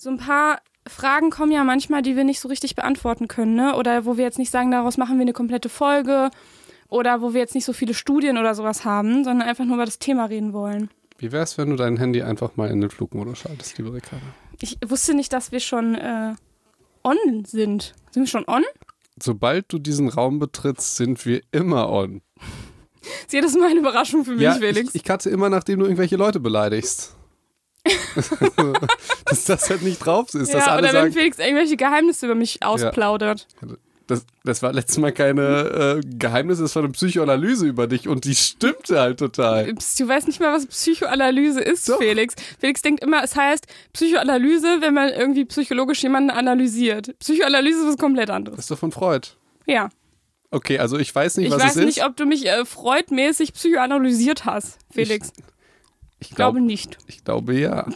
so ein paar Fragen kommen ja manchmal, die wir nicht so richtig beantworten können, ne? Oder wo wir jetzt nicht sagen, daraus machen wir eine komplette Folge oder wo wir jetzt nicht so viele Studien oder sowas haben, sondern einfach nur über das Thema reden wollen. Wie wär's, wenn du dein Handy einfach mal in den Flugmodus schaltest, liebe Ricarda? Ich wusste nicht, dass wir schon äh, on sind. Sind wir schon on? Sobald du diesen Raum betrittst, sind wir immer on. Sie hat das mal eine Überraschung für mich, ja, Felix. Ich, ich cutte immer, nachdem du irgendwelche Leute beleidigst. Dass das halt nicht drauf ist. dass ja, alle oder sagen, wenn Felix irgendwelche Geheimnisse über mich ausplaudert. das, das war letztes Mal keine äh, Geheimnis, das war eine Psychoanalyse über dich und die stimmte halt total. Du weißt nicht mal, was Psychoanalyse ist, Doch. Felix. Felix denkt immer, es heißt Psychoanalyse, wenn man irgendwie psychologisch jemanden analysiert. Psychoanalyse ist was komplett Das anderes. ist doch von Freud. Ja. Okay, also ich weiß nicht, Ich was weiß es nicht, ist. ob du mich äh, freudmäßig psychoanalysiert hast, Felix. Ich Ich glaube glaub- nicht. Ich glaube ja.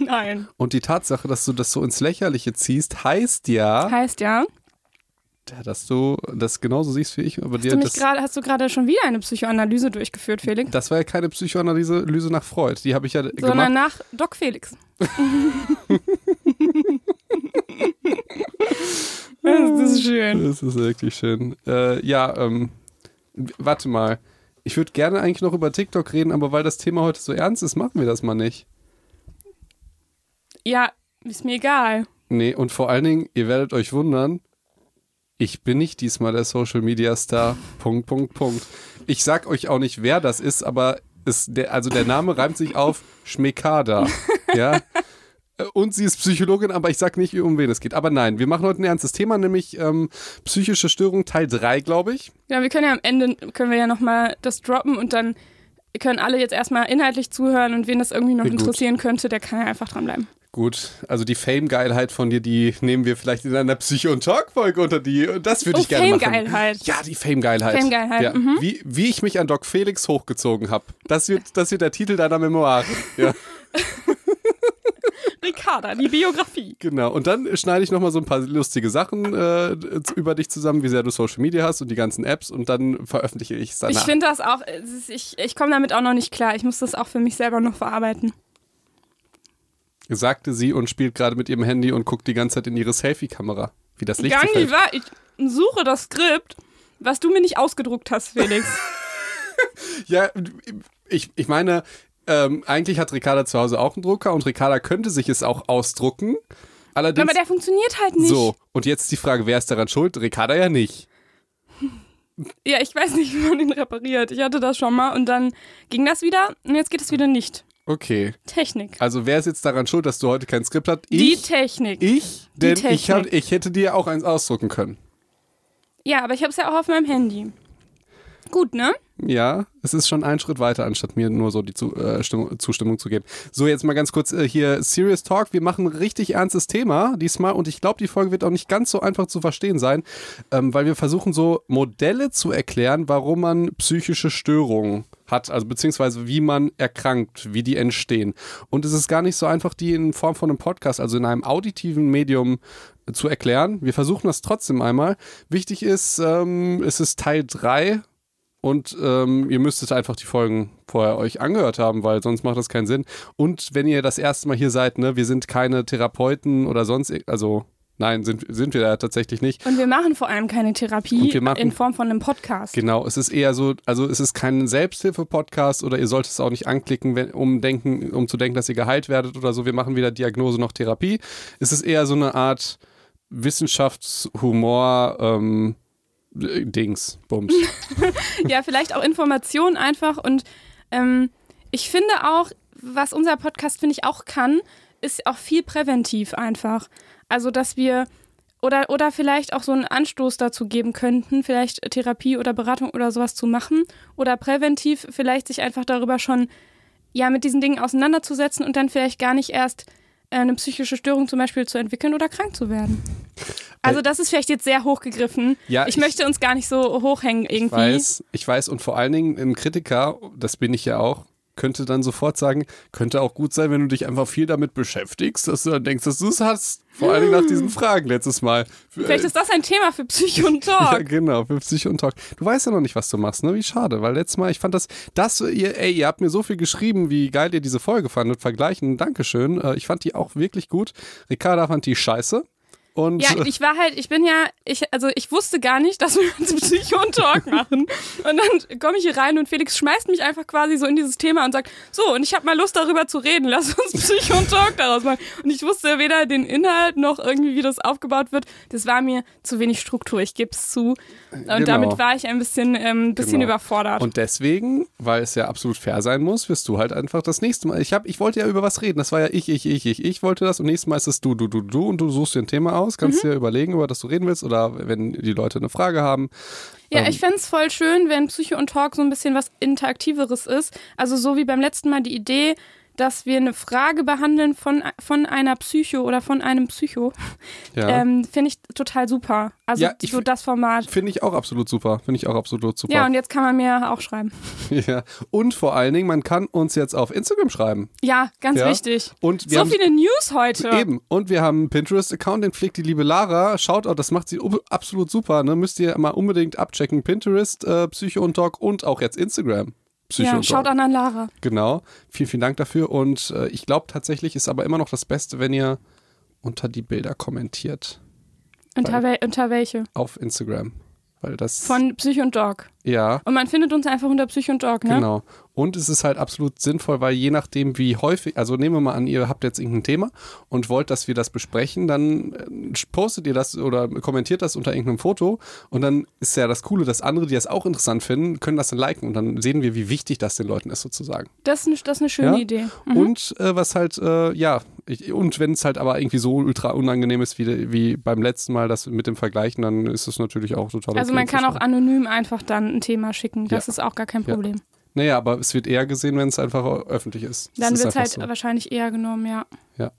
Nein. Und die Tatsache, dass du das so ins Lächerliche ziehst, heißt ja, Heißt ja, dass du das genauso siehst wie ich. Aber hast dir du das, gerade, hast du gerade schon wieder eine Psychoanalyse durchgeführt, Felix? das war ja keine Psychoanalyse Lyse nach Freud. Die habe ich ja Sondern gemacht. nach Doc Felix. das ist schön. Das ist wirklich schön. Äh, ja, ähm, warte mal. Ich würde gerne eigentlich noch über TikTok reden, aber weil das Thema heute so ernst ist, machen wir das mal nicht. Ja, ist mir egal. Nee, und vor allen Dingen, ihr werdet euch wundern, ich bin nicht diesmal der Social Media Star. Punkt, Punkt, Punkt. Ich sag euch auch nicht, wer das ist, aber es, der, also der Name reimt sich auf Schmekada. Ja. Und sie ist Psychologin, aber ich sag nicht, um wen es geht. Aber nein, wir machen heute ein ernstes Thema, nämlich ähm, psychische Störung Teil 3, glaube ich. Ja, wir können ja am Ende, können wir ja nochmal das droppen und dann können alle jetzt erstmal inhaltlich zuhören und wen das irgendwie noch Gut. interessieren könnte, der kann ja einfach dranbleiben. Gut, also die Fame-Geilheit von dir, die nehmen wir vielleicht in einer Psycho- und Talk-Folge unter die. Das würde Oh, ich gerne machen. Fame-Geilheit. Ja, die Fame-Geilheit. Fame-Geilheit, Ja. mhm. Wie, wie ich mich an Doc Felix hochgezogen habe. Das wird, das wird der Titel deiner Memoire. Ja, Ricarda, die Biografie. genau. Und dann schneide ich nochmal so ein paar lustige Sachen äh, über dich zusammen, wie sehr du Social Media hast und die ganzen Apps und dann veröffentliche ich es danach. Ich finde das auch, ich, ich komme damit auch noch nicht klar. Ich muss das auch für mich selber noch verarbeiten. sagte sie und spielt gerade mit ihrem Handy und guckt die ganze Zeit in ihre Selfie-Kamera. Wie das Licht Gar so nicht wahr. Ich suche das Skript, was du mir nicht ausgedruckt hast, Felix. Ja, ich, ich meine, ähm, eigentlich hat Ricarda zu Hause auch einen Drucker und Ricarda könnte sich es auch ausdrucken. Allerdings. Aber der funktioniert halt nicht. so, und jetzt die Frage, wer ist daran schuld? Ricarda ja nicht. Ja, ich weiß nicht, wie man den repariert. Ich hatte das schon mal und dann ging das wieder und jetzt geht es wieder nicht. Okay. Technik. Also wer ist jetzt daran schuld, dass du heute kein Skript hast? Die Ich? Technik. ich? Denn Technik. ich, hab, ich hätte dir auch eins ausdrucken können. Ja, aber ich habe es ja auch auf meinem Handy. Gut, ne? Ja, es ist schon ein Schritt weiter, anstatt mir nur so die Zu äh, Stimmung, Zustimmung zu geben. So, jetzt mal ganz kurz äh, hier Serious Talk. Wir machen ein richtig ernstes Thema diesmal und ich glaube, die Folge wird auch nicht ganz so einfach zu verstehen sein, ähm, weil wir versuchen so Modelle zu erklären, warum man psychische Störungen hat, also beziehungsweise wie man erkrankt, wie die entstehen. Und es ist gar nicht so einfach, die in Form von einem Podcast, also in einem auditiven Medium äh, zu erklären. Wir versuchen das trotzdem einmal. Wichtig ist, ähm, es ist Teil 3 und ähm, ihr müsstet einfach die Folgen vorher euch angehört haben, weil sonst macht das keinen Sinn. Und wenn ihr das erste Mal hier seid, ne, wir sind keine Therapeuten oder sonst, also nein, sind, sind wir da tatsächlich nicht. Und wir machen vor allem keine Therapie machen- in Form von einem Podcast. Genau, es ist eher so, also es ist kein Selbsthilfe-Podcast oder ihr solltet es auch nicht anklicken, wenn, um, denken, um zu denken, dass ihr geheilt werdet oder so. Wir machen weder Diagnose noch Therapie. Es ist eher so eine Art Wissenschaftshumor, ähm, Dings, Bums. ja, vielleicht auch Informationen einfach. Und ähm, ich finde auch, was unser Podcast, finde ich, auch kann, ist auch viel präventiv einfach. Also, dass wir oder, oder vielleicht auch so einen Anstoß dazu geben könnten, vielleicht Therapie oder Beratung oder sowas zu machen. Oder präventiv vielleicht sich einfach darüber schon ja mit diesen Dingen auseinanderzusetzen und dann vielleicht gar nicht erst äh, eine psychische Störung zum Beispiel zu entwickeln oder krank zu werden. Also das ist vielleicht jetzt sehr hochgegriffen. Ja, ich, ich- möchte uns gar nicht so hochhängen Ich irgendwie. weiß, ich weiß und vor allen Dingen ein Kritiker, das bin ich ja auch, könnte dann sofort sagen, könnte auch gut sein, wenn du dich einfach viel damit beschäftigst, dass du dann denkst, dass du es hast. Vor allem nach diesen Fragen letztes Mal. Vielleicht ist das ein Thema für Psycho und Talk. Ja, genau, für Psycho und Talk. Du weißt ja noch nicht, was du machst, ne? Wie schade, weil letztes Mal, ich fand das, das, ihr, ey, ihr habt mir so viel geschrieben, wie geil ihr diese Folge fandet, vergleichen, Dankeschön. Äh, Ich fand die auch wirklich gut. Ricarda fand die scheiße. Und Ja, ich war halt, ich bin ja, ich, also ich wusste gar nicht, dass wir uns Psycho und Talk machen. Und dann komme ich hier rein und Felix schmeißt mich einfach quasi so in dieses Thema und sagt, so, und ich habe mal Lust darüber zu reden, lass uns Psycho und Talk daraus machen. Und ich wusste weder den Inhalt noch irgendwie, wie das aufgebaut wird. Das war mir zu wenig Struktur, ich gebe es zu. Und Genau. damit war ich ein bisschen, ähm, bisschen Genau. überfordert. Und deswegen, weil es ja absolut fair sein muss, wirst du halt einfach das nächste Mal. Ich, hab, ich wollte ja über was reden. Das war ja ich, ich, ich, ich. Ich wollte das und nächstes Mal ist es du, du, du, du. Und du suchst dir ein Thema aus, kannst dir überlegen, über das du reden willst. Oder wenn die Leute eine Frage haben. Ja, Ähm, ich fänd's voll schön, wenn Psycho und Talk so ein bisschen was Interaktiveres ist. Also so wie beim letzten Mal die Idee, dass wir eine Frage behandeln von, von einer Psycho oder von einem Psycho. Ja. Ähm, Finde ich total super. Also Ja, ich so das Format. Finde ich auch absolut super. Finde ich auch absolut super. Ja, und jetzt kann man mir auch schreiben. Ja. Und vor allen Dingen, man kann uns jetzt auf Instagram schreiben. Ja, ganz Ja. wichtig. Und wir So haben viele News heute. Eben. Und wir haben einen Pinterest-Account, den pflegt die liebe Lara. Shoutout, das macht sie absolut super. Ne? Müsst ihr mal unbedingt abchecken. Pinterest, äh, Psycho und Talk und auch jetzt Instagram. Psycho Ja, und schaut an an Lara. Genau. Vielen, vielen Dank dafür. Und äh, ich glaube tatsächlich ist aber immer noch das Beste, wenn ihr unter die Bilder kommentiert. Unter, wel unter welche? Auf Instagram. Weil das. Von Psycho und Dog. Ja. Und man findet uns einfach unter Psycho und Dog, ne? Genau. Und es ist halt absolut sinnvoll, weil je nachdem, wie häufig, also nehmen wir mal an, ihr habt jetzt irgendein Thema und wollt, dass wir das besprechen, dann äh, postet ihr das oder kommentiert das unter irgendeinem Foto und dann ist ja das Coole, dass andere, die das auch interessant finden, können das dann liken und dann sehen wir, wie wichtig das den Leuten ist sozusagen. Das ist, eine- das ist eine schöne Ja? Idee. Mhm. Und äh, was halt, äh, ja, ich, und wenn es halt aber irgendwie so ultra unangenehm ist wie, wie beim letzten Mal, das mit dem Vergleichen, dann ist es natürlich auch total Also okay man kann auch anonym einfach dann ein Thema schicken. Das Ja. ist auch gar kein Ja. Problem. Naja, aber es wird eher gesehen, wenn es einfach öffentlich ist. Dann wird es halt so. wahrscheinlich eher genommen, ja. Ja,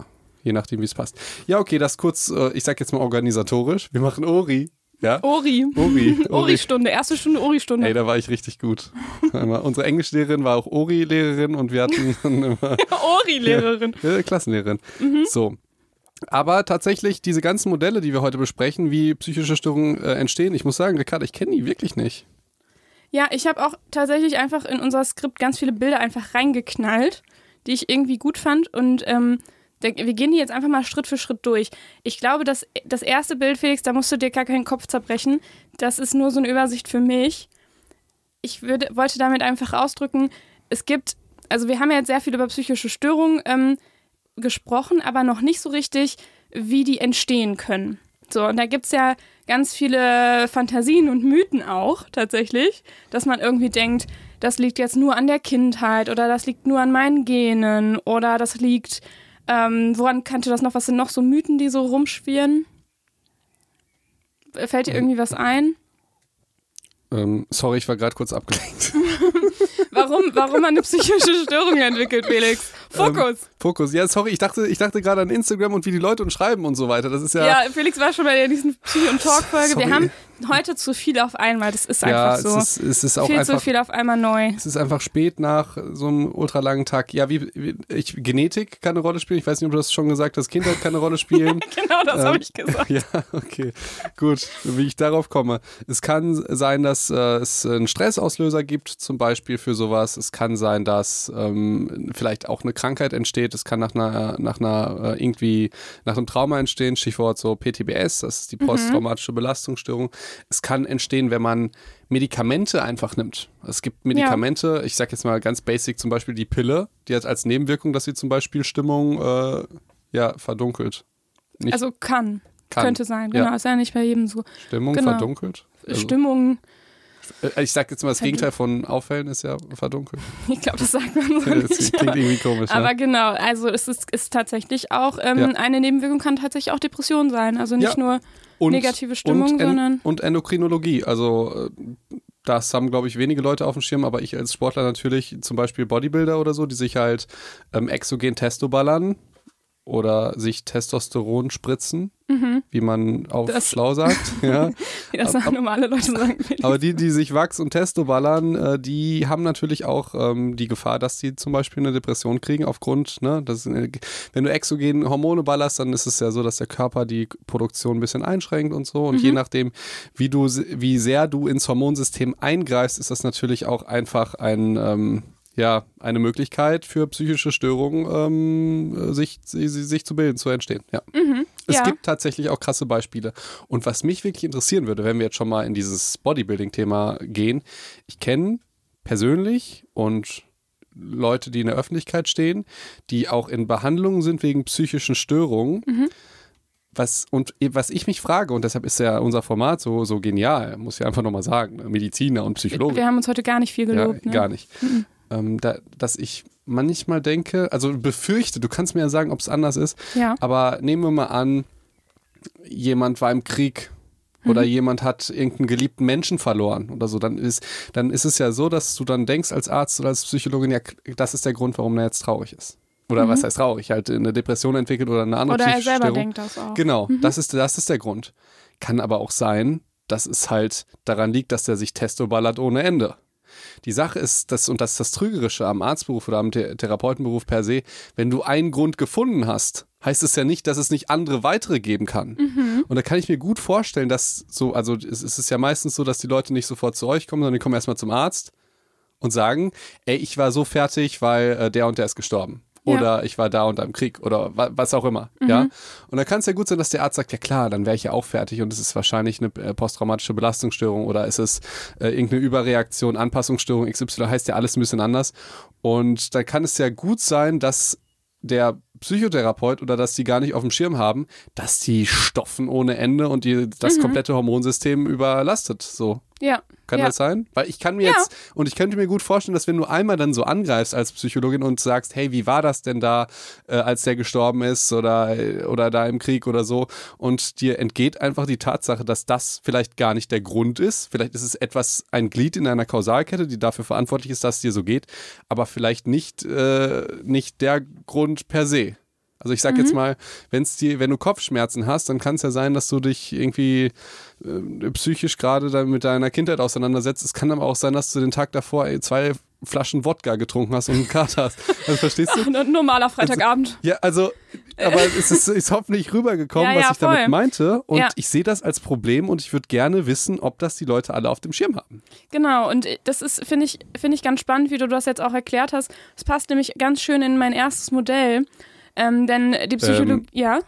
je nachdem, wie es passt. Ja, okay, das kurz, äh, ich sag jetzt mal organisatorisch. Wir machen Ori. Ja? Ori. Ori. Ori-Stunde, erste Stunde Ori-Stunde. Ey, da war ich richtig gut. Unsere Englischlehrerin war auch Ori-Lehrerin und wir hatten dann immer Ori-Lehrerin. äh, Klassenlehrerin. Mhm. So. Aber tatsächlich, diese ganzen Modelle, die wir heute besprechen, wie psychische Störungen äh, entstehen, ich muss sagen, Ricardo, ich kenne die wirklich nicht. Ja, ich habe auch tatsächlich einfach in unser Skript ganz viele Bilder einfach reingeknallt, die ich irgendwie gut fand. Und ähm, wir gehen die jetzt einfach mal Schritt für Schritt durch. Ich glaube, dass das erste Bild, Felix, da musst du dir gar keinen Kopf zerbrechen. Das ist nur so eine Übersicht für mich. Ich würde, wollte damit einfach ausdrücken, es gibt, also wir haben ja jetzt sehr viel über psychische Störungen ähm, gesprochen, aber noch nicht so richtig, wie die entstehen können. So, und da gibt es ja ganz viele Fantasien und Mythen auch tatsächlich, dass man irgendwie denkt, das liegt jetzt nur an der Kindheit oder das liegt nur an meinen Genen oder das liegt, ähm, woran kannte das noch? Was sind noch so Mythen, die so rumschwirren? Fällt dir irgendwie was ein? Ähm, sorry, ich war gerade kurz abgelenkt. Warum, warum man eine psychische Störung entwickelt, Felix? Fokus. Fokus. Ja, sorry, ich dachte, ich dachte gerade an Instagram und wie die Leute uns schreiben und so weiter. Das ist ja. Ja, Felix war schon bei der nächsten Psych- und Talk-Folge. Wir haben heute zu viel auf einmal. Das ist ja, einfach so. es ist, es ist auch viel einfach. zu viel auf einmal neu. Es ist einfach spät nach so einem ultralangen Tag. Ja, wie, wie ich, Genetik kann eine Rolle spielen. Ich weiß nicht, ob du das schon gesagt hast. Kindheit kann eine Rolle spielen. Genau, das habe Ähm, ich gesagt. ja, okay. Gut, wie ich darauf komme. Es kann sein, dass äh, es einen Stressauslöser gibt, zum Beispiel für sowas. Es kann sein, dass ähm, vielleicht auch eine Krankheit entsteht. Es kann nach einer, nach einer äh, irgendwie nach einem Trauma entstehen. Stichwort so PTBS, das ist die posttraumatische Belastungsstörung. Es kann entstehen, wenn man Medikamente einfach nimmt. Es gibt Medikamente, ich sag jetzt mal ganz basic, zum Beispiel die Pille, die hat als Nebenwirkung, dass sie zum Beispiel Stimmung äh, ja, verdunkelt. Nicht Also kann. kann. Könnte sein, Ja. genau. Ist ja nicht bei jedem so. Stimmung Genau. verdunkelt. Also, Stimmung, äh, ich sag jetzt mal, das Gegenteil von auffällen ist ja verdunkelt. ich glaube, das sagt man so Das nicht. klingt irgendwie komisch. Aber ne? genau, also es ist, ist tatsächlich auch, ähm, Ja. eine Nebenwirkung kann tatsächlich auch Depression sein. Also nicht Ja. nur und, negative Stimmung, und, sondern- und Endokrinologie. Also äh, das haben, glaube ich, wenige Leute auf dem Schirm, aber ich als Sportler natürlich, zum Beispiel Bodybuilder oder so, die sich halt ähm, exogen Testo ballern. Oder sich Testosteron spritzen, Mhm. wie man auf Das- schlau sagt. ja. Wie das Ab- ab- normale Leute sagen. Aber die, die sich Wachs und Testo ballern, äh, die haben natürlich auch ähm, die Gefahr, dass sie zum Beispiel eine Depression kriegen aufgrund, ne, das, äh, wenn du exogen Hormone ballerst, dann ist es ja so, dass der Körper die Produktion ein bisschen einschränkt und so. Und je nachdem, wie du, wie sehr du ins Hormonsystem eingreifst, ist das natürlich auch einfach ein ähm, ja, eine Möglichkeit für psychische Störungen ähm, sich, sich, sich zu bilden, zu entstehen. Ja. Es Ja. gibt tatsächlich auch krasse Beispiele. Und was mich wirklich interessieren würde, wenn wir jetzt schon mal in dieses Bodybuilding-Thema gehen, ich kenne persönlich und Leute, die in der Öffentlichkeit stehen, die auch in Behandlungen sind wegen psychischen Störungen. Was, und was ich mich frage, und deshalb ist ja unser Format so, so genial, muss ich einfach nochmal sagen, ne, Mediziner und Psychologen. Wir haben uns heute gar nicht viel gelobt. Ja, ne? gar nicht. Ähm, da, dass ich manchmal denke, also befürchte, du kannst mir ja sagen, ob es anders ist, Ja. aber nehmen wir mal an, jemand war im Krieg oder jemand hat irgendeinen geliebten Menschen verloren oder so, dann ist, dann ist es ja so, dass du dann denkst als Arzt oder als Psychologin, ja, das ist der Grund, warum er jetzt traurig ist. Oder was heißt traurig? Halt eine Depression entwickelt oder eine andere Oder er selber Störung. denkt das auch. Genau, das, ist, das ist der Grund. Kann aber auch sein, dass es halt daran liegt, dass der sich Testo ballert ohne Ende. Die Sache ist, dass, und das ist das Trügerische am Arztberuf oder am The Therapeutenberuf per se, wenn du einen Grund gefunden hast, heißt es ja nicht, dass es nicht andere weitere geben kann. Und da kann ich mir gut vorstellen, dass so, also es, es ist ja meistens so, dass die Leute nicht sofort zu euch kommen, sondern die kommen erstmal zum Arzt und sagen, ey, ich war so fertig, weil äh, der und der ist gestorben. Ja. Oder ich war da und da im Krieg oder wa was auch immer. Ja. Und da kann es ja gut sein, dass der Arzt sagt, ja klar, dann wäre ich ja auch fertig und es ist wahrscheinlich eine äh, posttraumatische Belastungsstörung oder ist es äh, irgendeine Überreaktion, Anpassungsstörung, XY heißt ja alles ein bisschen anders. Und da kann es ja gut sein, dass der Psychotherapeut oder dass die gar nicht auf dem Schirm haben, dass die stoffen ohne Ende und die, das komplette Hormonsystem überlastet. So. Ja. Kann ja. das sein? Weil ich kann mir Ja. jetzt, und ich könnte mir gut vorstellen, dass wenn du einmal dann so angreifst als Psychologin und sagst, hey, wie war das denn da, äh, als der gestorben ist oder, oder da im Krieg oder so, und dir entgeht einfach die Tatsache, dass das vielleicht gar nicht der Grund ist. Vielleicht ist es etwas, ein Glied in einer Kausalkette, die dafür verantwortlich ist, dass es dir so geht, aber vielleicht nicht, äh, nicht der Grund per se. Also ich sag jetzt mal, wenn's dir, wenn du Kopfschmerzen hast, dann kann es ja sein, dass du dich irgendwie äh, psychisch gerade mit deiner Kindheit auseinandersetzt. Es kann aber auch sein, dass du den Tag davor ey, zwei Flaschen Wodka getrunken hast und einen Kater hast. Also verstehst du? Ein normaler Freitagabend. Ja, also, aber es ist, ist hoffentlich rübergekommen, Ja, ja, was ich damit voll. meinte. Und Ja. ich sehe das als Problem und ich würde gerne wissen, ob das die Leute alle auf dem Schirm haben. Genau, und das ist, finde ich, finde ich ganz spannend, wie du das jetzt auch erklärt hast. Es passt nämlich ganz schön in mein erstes Modell. Ähm, denn die Psychologie. Ähm. ja?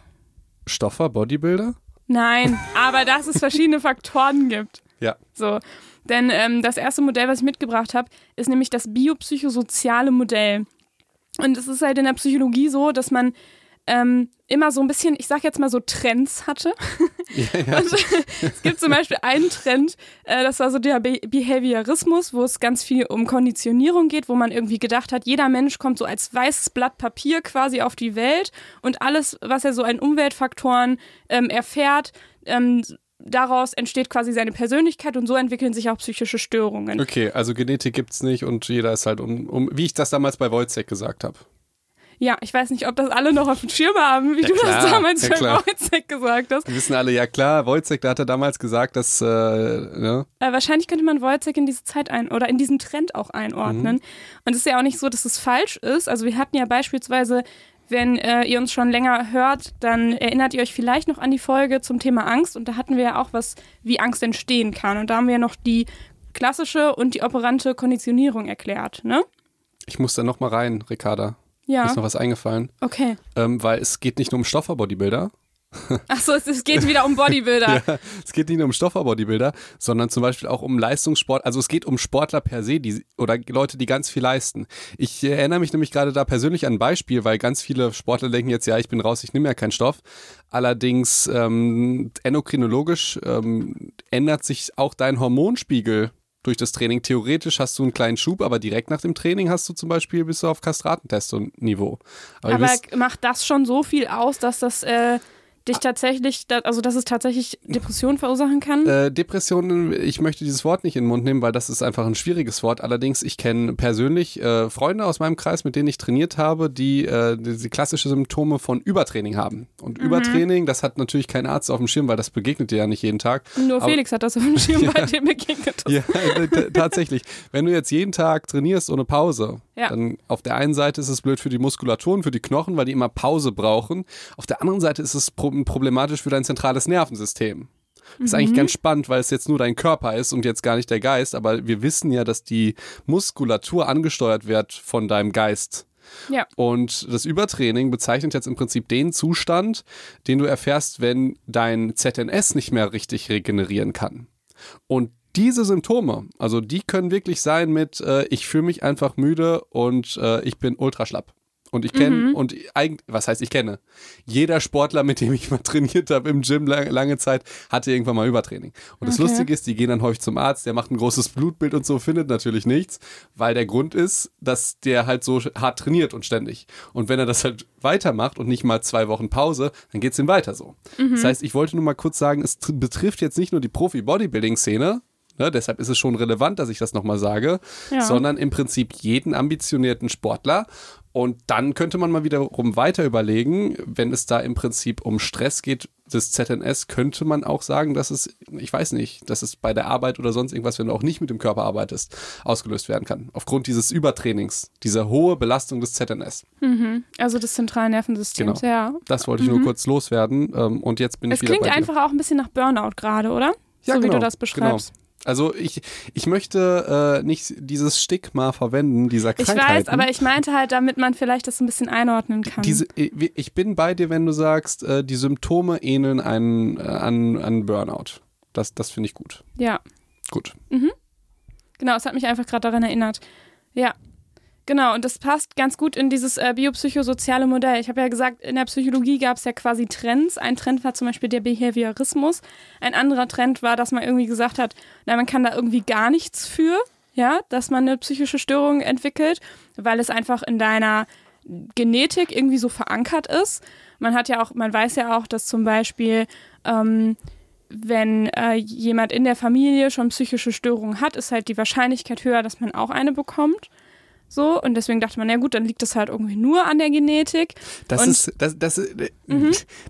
Stoffer, Bodybuilder? Nein, aber dass es verschiedene Faktoren gibt. Ja. So. Denn ähm, das erste Modell, was ich mitgebracht habe, ist nämlich das biopsychosoziale Modell. Und es ist halt in der Psychologie so, dass man ähm, immer so ein bisschen, ich sag jetzt mal so Trends hatte. Und es gibt zum Beispiel einen Trend, äh, das war so der Be Behaviorismus, wo es ganz viel um Konditionierung geht, wo man irgendwie gedacht hat, jeder Mensch kommt so als weißes Blatt Papier quasi auf die Welt und alles, was er so an Umweltfaktoren ähm, erfährt, ähm, daraus entsteht quasi seine Persönlichkeit und so entwickeln sich auch psychische Störungen. Okay, also Genetik gibt's nicht und jeder ist halt um, um wie ich das damals bei Wojciech gesagt habe. Ja, ich weiß nicht, ob das alle noch auf dem Schirm haben, wie Ja, du klar, das damals ja, bei klar. Wojciech gesagt hast. Wir wissen alle, ja klar, Wojciech, da hat er damals gesagt, dass, äh, ne? Äh, wahrscheinlich könnte man Wojciech in diese Zeit ein oder in diesen Trend auch einordnen. Und es ist ja auch nicht so, dass es falsch ist. Also wir hatten ja beispielsweise, wenn äh, ihr uns schon länger hört, dann erinnert ihr euch vielleicht noch an die Folge zum Thema Angst. Und da hatten wir ja auch was, wie Angst entstehen kann. Und da haben wir ja noch die klassische und die operante Konditionierung erklärt, ne? Ich muss da noch mal rein, Ricarda. Mir Ja, ist noch was eingefallen. okay. Ähm, weil es geht nicht nur um Stoffer-Bodybuilder. Achso, es, es geht wieder um Bodybuilder. Ja, es geht nicht nur um Stoffer-Bodybuilder, sondern zum Beispiel auch um Leistungssport. Also es geht um Sportler per se die, oder Leute, die ganz viel leisten. Ich erinnere mich nämlich gerade da persönlich an ein Beispiel, weil ganz viele Sportler denken jetzt, ja, ich bin raus, ich nehme ja keinen Stoff. Allerdings ähm, endokrinologisch ähm, ändert sich auch dein Hormonspiegel durch das Training. Theoretisch hast du einen kleinen Schub, aber direkt nach dem Training hast du zum Beispiel bist du auf Kastratentest-Niveau. Aber, ihr Aber wisst, macht das schon so viel aus, dass das äh, dich tatsächlich, also dass es tatsächlich Depressionen verursachen kann? Äh, Depressionen, ich möchte dieses Wort nicht in den Mund nehmen, weil das ist einfach ein schwieriges Wort. Allerdings, ich kenne persönlich äh, Freunde aus meinem Kreis, mit denen ich trainiert habe, die äh, diese klassische Symptome von Übertraining haben. Und Mhm. Übertraining, das hat natürlich kein Arzt auf dem Schirm, weil das begegnet dir ja nicht jeden Tag. Nur aber- Felix hat das auf dem Schirm, bei dem begegnet. Ja, tatsächlich. Wenn du jetzt jeden Tag trainierst ohne Pause, Ja. dann auf der einen Seite ist es blöd für die Muskulatur und für die Knochen, weil die immer Pause brauchen. Auf der anderen Seite ist es pro problematisch für dein zentrales Nervensystem. Das ist eigentlich ganz spannend, weil es jetzt nur dein Körper ist und jetzt gar nicht der Geist. Aber wir wissen ja, dass die Muskulatur angesteuert wird von deinem Geist. Ja. Und das Übertraining bezeichnet jetzt im Prinzip den Zustand, den du erfährst, wenn dein ZNS nicht mehr richtig regenerieren kann. Und diese Symptome, also die können wirklich sein mit, äh, ich fühle mich einfach müde und äh, ich bin ultra schlapp. Und ich kenne, und eigentlich, was heißt ich kenne? Jeder Sportler, mit dem ich mal trainiert habe im Gym lange, lange Zeit, hatte irgendwann mal Übertraining. Und das Okay. Lustige ist, die gehen dann häufig zum Arzt, der macht ein großes Blutbild und so, findet natürlich nichts, weil der Grund ist, dass der halt so hart trainiert und ständig. Und wenn er das halt weitermacht und nicht mal zwei Wochen Pause, dann geht es ihm weiter so. Das heißt, ich wollte nur mal kurz sagen, es tr- betrifft jetzt nicht nur die Profi-Bodybuilding-Szene, Ne, deshalb ist es schon relevant, dass ich das nochmal sage, Ja. sondern im Prinzip jeden ambitionierten Sportler. Und dann könnte man mal wiederum weiter überlegen, wenn es da im Prinzip um Stress geht, des ZNS, könnte man auch sagen, dass es, ich weiß nicht, dass es bei der Arbeit oder sonst irgendwas, wenn du auch nicht mit dem Körper arbeitest, ausgelöst werden kann. Aufgrund dieses Übertrainings, dieser hohe Belastung des ZNS. Also des zentralen Nervensystems, Genau. ja. Das wollte ich nur kurz loswerden. Ähm, und jetzt bin Es ich wieder klingt bei dir. einfach auch ein bisschen nach Burnout gerade, oder? Ja, so wie genau, du das beschreibst. Genau. Also ich, ich möchte äh, nicht dieses Stigma verwenden, dieser Ich Krankheiten. weiß, aber ich meinte halt, damit man vielleicht das ein bisschen einordnen kann. Diese, ich ich bin bei dir, wenn du sagst, äh, die Symptome ähneln einen, äh, an, an Burnout. Das, das finde ich gut. ja, Gut. genau, es hat mich einfach gerade daran erinnert. Ja. Genau, und das passt ganz gut in dieses äh, biopsychosoziale Modell. Ich habe ja gesagt, in der Psychologie gab es ja quasi Trends. Ein Trend war zum Beispiel der Behaviorismus. Ein anderer Trend war, dass man irgendwie gesagt hat, na, man kann da irgendwie gar nichts für, ja, dass man eine psychische Störung entwickelt, weil es einfach in deiner Genetik irgendwie so verankert ist. Man hat ja auch, man weiß ja auch, dass zum Beispiel ähm, wenn äh, jemand in der Familie schon psychische Störungen hat, ist halt die Wahrscheinlichkeit höher, dass man auch eine bekommt. So, und deswegen dachte man, ja gut, dann liegt das halt irgendwie nur an der Genetik. Das Und- Mhm. ist, das, das, äh,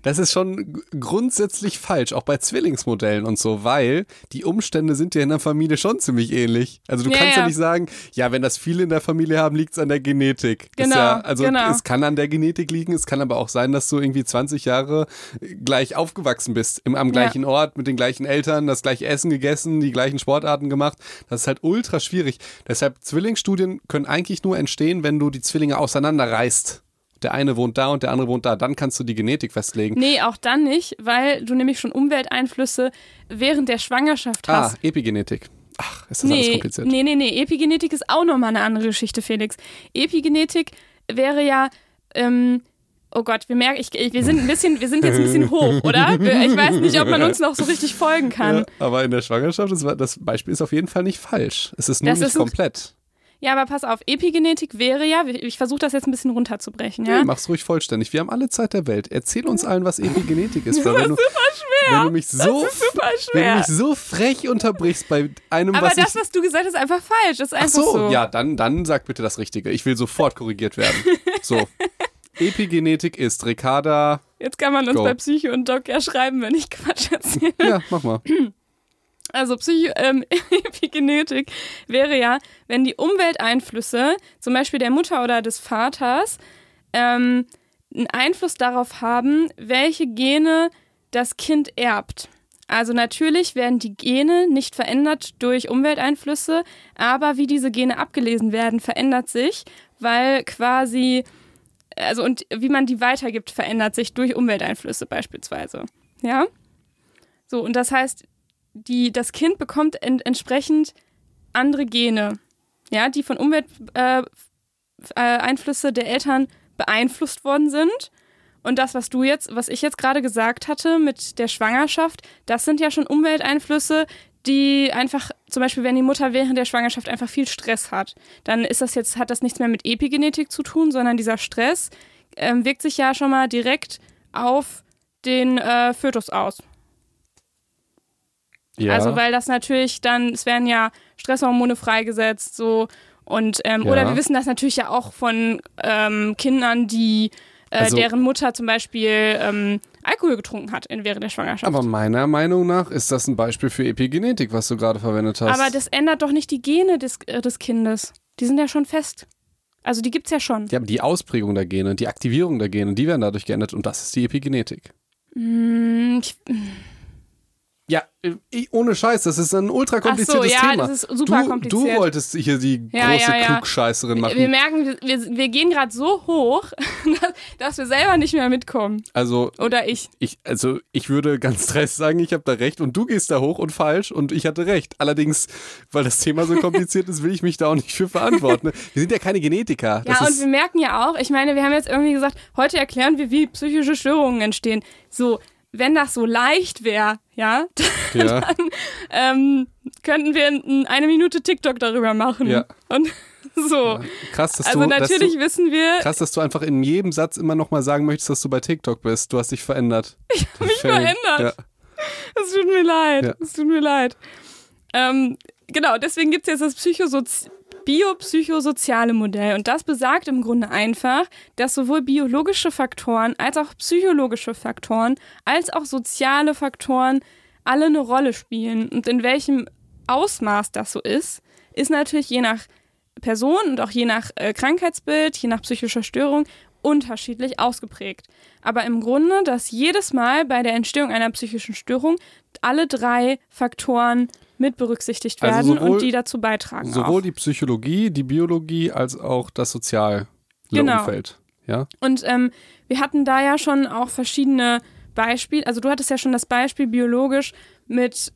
das ist schon grundsätzlich falsch, auch bei Zwillingsmodellen und so, weil die Umstände sind ja in der Familie schon ziemlich ähnlich. Also du Ja, kannst ja. ja. nicht sagen, ja, wenn das viele in der Familie haben, liegt es an der Genetik. Genau, ja, also genau. es kann an der Genetik liegen, es kann aber auch sein, dass du irgendwie 20 Jahre gleich aufgewachsen bist, im, am gleichen Ort, mit den gleichen Eltern, das gleiche Essen gegessen, die gleichen Sportarten gemacht. Das ist halt ultra schwierig. Deshalb Zwillingsstudien können eigentlich nur entstehen, wenn du die Zwillinge auseinanderreißt. Der eine wohnt da und der andere wohnt da. Dann kannst du die Genetik festlegen. Nee, auch dann nicht, weil du nämlich schon Umwelteinflüsse während der Schwangerschaft Ah, hast. Epigenetik. Ach, ist das alles Nee, kompliziert. nee, nee, nee. Epigenetik ist auch nochmal eine andere Geschichte, Felix. Epigenetik wäre ja, ähm, oh Gott, wir merken, ich, ich, wir sind ein bisschen, wir sind jetzt ein bisschen hoch, oder? Ich weiß nicht, ob man uns noch so richtig folgen kann. Ja, aber in der Schwangerschaft, das, das Beispiel ist auf jeden Fall nicht falsch. Es ist nur Das nicht ist komplett. Ja, aber pass auf, Epigenetik wäre ja, ich versuche das jetzt ein bisschen runterzubrechen, ja? Nee, mach's ruhig vollständig. Wir haben alle Zeit der Welt. Erzähl uns allen, was Epigenetik ist. Weil wenn du, wenn du mich so, das ist super wenn du schwer. mich so frech unterbrichst bei einem, Aber was das, ich. was du gesagt hast, ist einfach falsch. Das ist Ach einfach so, so. ja, dann, dann sag bitte das Richtige. Ich will sofort korrigiert werden. So. Epigenetik ist Ricarda. Jetzt kann man uns Go. bei Psycho und Doc ja schreiben, wenn ich Quatsch erzähle. Ja, mach mal. Also Psycho, ähm, wäre ja, wenn die Umwelteinflüsse, zum Beispiel der Mutter oder des Vaters, ähm, einen Einfluss darauf haben, welche Gene das Kind erbt. Also natürlich werden die Gene nicht verändert durch Umwelteinflüsse, aber wie diese Gene abgelesen werden, verändert sich, weil quasi, also und wie man die weitergibt, verändert sich durch Umwelteinflüsse beispielsweise. Ja? So, und das heißt, die, das Kind bekommt en entsprechend andere Gene, ja, die von Umwelteinflüsse äh, Einflüsse der Eltern beeinflusst worden sind. Und das, was du jetzt, was ich jetzt gerade gesagt hatte mit der Schwangerschaft, das sind ja schon Umwelteinflüsse, die einfach, zum Beispiel, wenn die Mutter während der Schwangerschaft einfach viel Stress hat, dann ist das jetzt, hat das nichts mehr mit Epigenetik zu tun, sondern dieser Stress ähm, wirkt sich ja schon mal direkt auf den äh, Fötus aus. Ja. Also weil das natürlich dann, es werden ja Stresshormone freigesetzt, so und ähm, Ja. oder wir wissen das natürlich ja auch von ähm, Kindern, die äh, Also- deren Mutter zum Beispiel ähm, Alkohol getrunken hat in, während der Schwangerschaft. aber meiner Meinung nach ist das ein Beispiel für Epigenetik, was du gerade verwendet hast. Aber das ändert doch nicht die Gene des, äh, des Kindes. Die sind ja schon fest. Also die gibt's ja schon. ja, aber die Ausprägung der Gene, die Aktivierung der Gene, die werden dadurch geändert und das ist die Epigenetik. Hm, ich, Ja, äh, ohne Scheiß, das ist ein ultra ach so, kompliziertes ja, Thema. das ist super du, kompliziert. du wolltest hier die Ja, große ja, ja. Klugscheißerin machen. wir merken, wir, wir, gehen gerade so hoch, dass, dass wir selber nicht mehr mitkommen. also Oder ich. ich, also ich würde ganz dreist sagen, ich habe da recht und du gehst da hoch und falsch und ich hatte recht. Allerdings, weil das Thema so kompliziert ist, will ich mich da auch nicht für verantworten. Wir sind ja keine Genetiker. Das Ja, und wir merken ja auch, ich meine, wir haben jetzt irgendwie gesagt, heute erklären wir, wie psychische Störungen entstehen. So, wenn das so leicht wäre, ja, ja, ähm, könnten wir eine Minute TikTok darüber machen. Ja. Und so. krass, dass Also du, dass natürlich du, wissen wir, krass, dass du einfach in jedem Satz immer noch mal sagen möchtest, dass du bei TikTok bist. Du hast dich verändert. Ich habe mich verändert. Ja. es tut mir leid, Ja. es tut mir leid. Ähm, genau, deswegen gibt es jetzt das Psychosozi biopsychosoziale Modell. Und das besagt im Grunde einfach, dass sowohl biologische Faktoren als auch psychologische Faktoren als auch soziale Faktoren alle eine Rolle spielen. Und in welchem Ausmaß das so ist, ist natürlich je nach Person und auch je nach äh, Krankheitsbild, je nach psychischer Störung unterschiedlich ausgeprägt. Aber im Grunde, dass jedes Mal bei der Entstehung einer psychischen Störung alle drei Faktoren mit berücksichtigt Also werden sowohl- und die dazu beitragen. Sowohl auch. die Psychologie, die Biologie als auch das soziale Genau. Umfeld. Ja? Und ähm, wir hatten da ja schon auch verschiedene Beispiele. Also du hattest ja schon das Beispiel biologisch mit,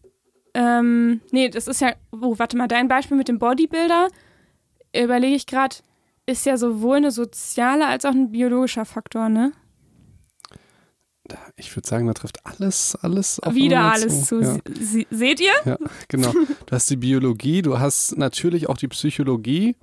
ähm, nee, das ist ja, oh, warte mal, dein Beispiel mit dem Bodybuilder, überlege ich gerade, ist ja sowohl eine soziale als auch ein biologischer Faktor, ne? Ich würde sagen, da trifft alles, alles auf Wieder alles zu. Ja. Sie, seht ihr? Ja, genau. Du hast die Biologie, du hast natürlich auch die Psychologie.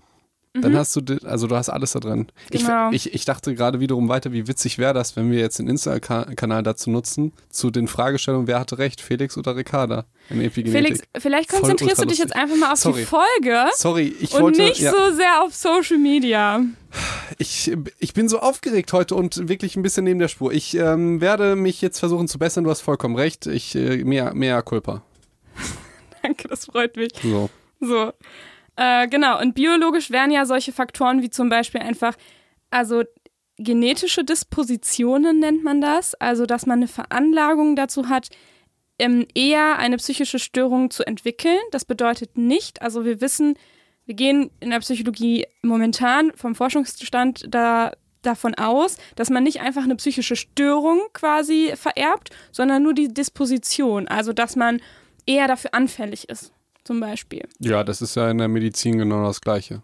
Dann hast du, also du hast alles da drin. Ich, Mhm. Genau. ich, ich dachte gerade wiederum weiter, wie witzig wäre das, wenn wir jetzt den Insta-Kanal dazu nutzen, zu den Fragestellungen, wer hatte recht, Felix oder Ricarda in Epigenetik. Felix, vielleicht konzentrierst du dich jetzt einfach mal auf Sorry. die Folge Sorry, ich und wollte, nicht ja, so sehr auf Social Media. ich, ich bin so aufgeregt heute und wirklich ein bisschen neben der Spur. Ich ähm, werde mich jetzt versuchen zu bessern, du hast vollkommen recht. Ich, äh, mehr, mehr Culpa. Danke, das freut mich. So. So. Äh, genau, und biologisch wären ja solche Faktoren wie zum Beispiel einfach, also genetische Dispositionen nennt man das, also dass man eine Veranlagung dazu hat, ähm, eher eine psychische Störung zu entwickeln. Das bedeutet nicht, also wir wissen, wir gehen in der Psychologie momentan vom Forschungsstand da, davon aus, dass man nicht einfach eine psychische Störung quasi vererbt, sondern nur die Disposition, also dass man eher dafür anfällig ist, zum Beispiel. Ja, das ist ja in der Medizin genau das Gleiche.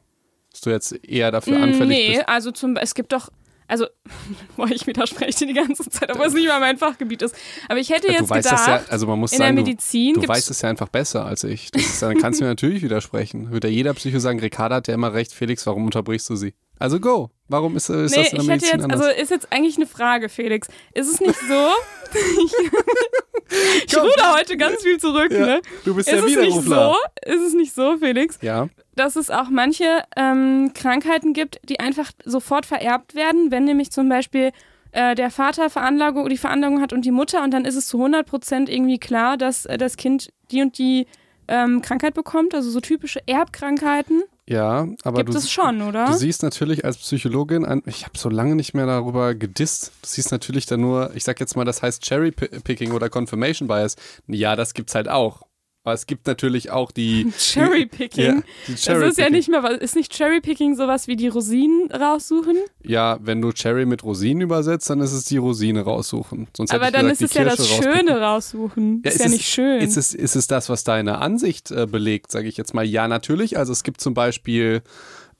Dass du jetzt eher dafür Mm, anfällig nee, bist. also zum es gibt doch, also boah, ich widerspreche dir die ganze Zeit, obwohl es nicht mal mein Fachgebiet ist. Aber ich hätte jetzt du weißt gedacht, das ja, also man muss in sagen, der du, Medizin du gibt's weißt es ja einfach besser als ich. Das ist, dann kannst du mir natürlich widersprechen. Wird ja jeder Psycho sagen, Ricarda hat ja immer recht, Felix, warum unterbrichst du sie? Also go. Warum ist, ist Nee, das in der ich hätte Medizin jetzt, anders? also ist jetzt eigentlich eine Frage, Felix. Ist es nicht so? ich ruder heute ganz viel zurück, ja, ne? du bist Ist der Widerrufler. so? Ist es nicht so, Felix, Ja, dass es auch manche ähm, Krankheiten gibt, die einfach sofort vererbt werden, wenn nämlich zum Beispiel äh, der Vater Veranlagung, die Veranlagung hat und die Mutter und dann ist es zu 100 Prozent irgendwie klar, dass äh, das Kind die und die ähm, Krankheit bekommt, also so typische Erbkrankheiten. Ja, aber Gibt du, es schon, oder? du siehst natürlich als Psychologin, ein, ich habe so lange nicht mehr darüber gedisst, du siehst natürlich dann nur, ich sag jetzt mal, das heißt Cherry-Picking oder Confirmation Bias. Ja, das gibt's halt auch. Aber es gibt natürlich auch die Cherrypicking. Ja, die Das ist ja nicht mehr, was- ist nicht Cherrypicking sowas wie die Rosinen raussuchen? Ja, wenn du Cherry mit Rosinen übersetzt, dann ist es die Rosine raussuchen. Sonst Aber dann gesagt, ist es ja das rauspicken. Schöne raussuchen. Ja, ist ist ja es- nicht schön. Ist es, ist es das, was deine Ansicht äh, belegt, sage ich jetzt mal? Ja, natürlich. Also es gibt zum Beispiel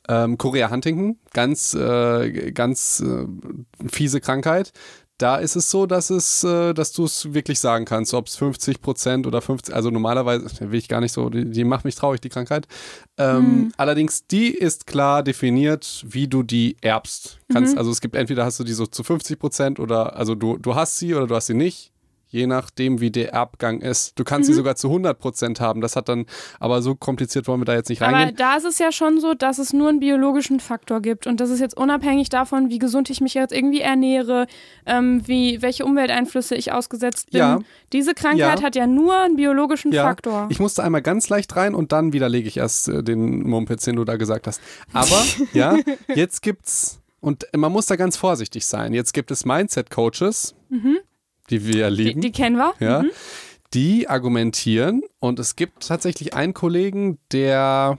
ähm, Korea Huntington, ganz, äh, ganz äh, fiese Krankheit. Da ist es so, dass es, äh, dass du es wirklich sagen kannst, ob es 50 Prozent oder 50, also normalerweise will ich gar nicht so, die, die macht mich traurig, die Krankheit. Ähm, mhm. Allerdings, die ist klar definiert, wie du die erbst. Kannst, mhm. Also es gibt entweder hast du die so zu 50 Prozent oder, also du, du hast sie oder du hast sie nicht je nachdem, wie der Erbgang ist. Du kannst mhm. sie sogar zu 100 Prozent haben. Das hat dann, aber so kompliziert wollen wir da jetzt nicht reingehen. Aber da ist es ja schon so, dass es nur einen biologischen Faktor gibt und das ist jetzt unabhängig davon, wie gesund ich mich jetzt irgendwie ernähre, ähm, wie, welche Umwelteinflüsse ich ausgesetzt bin. Ja. Diese Krankheit ja. hat ja nur einen biologischen ja. Faktor. Ich musste einmal ganz leicht rein und dann widerlege ich erst äh, den Mumpitz, den du da gesagt hast. Aber, ja, jetzt gibt's und man muss da ganz vorsichtig sein. Jetzt gibt es Mindset-Coaches, mhm die wir ja lieben. Die, die kennen wir. Ja. Mhm. Die argumentieren und es gibt tatsächlich einen Kollegen, der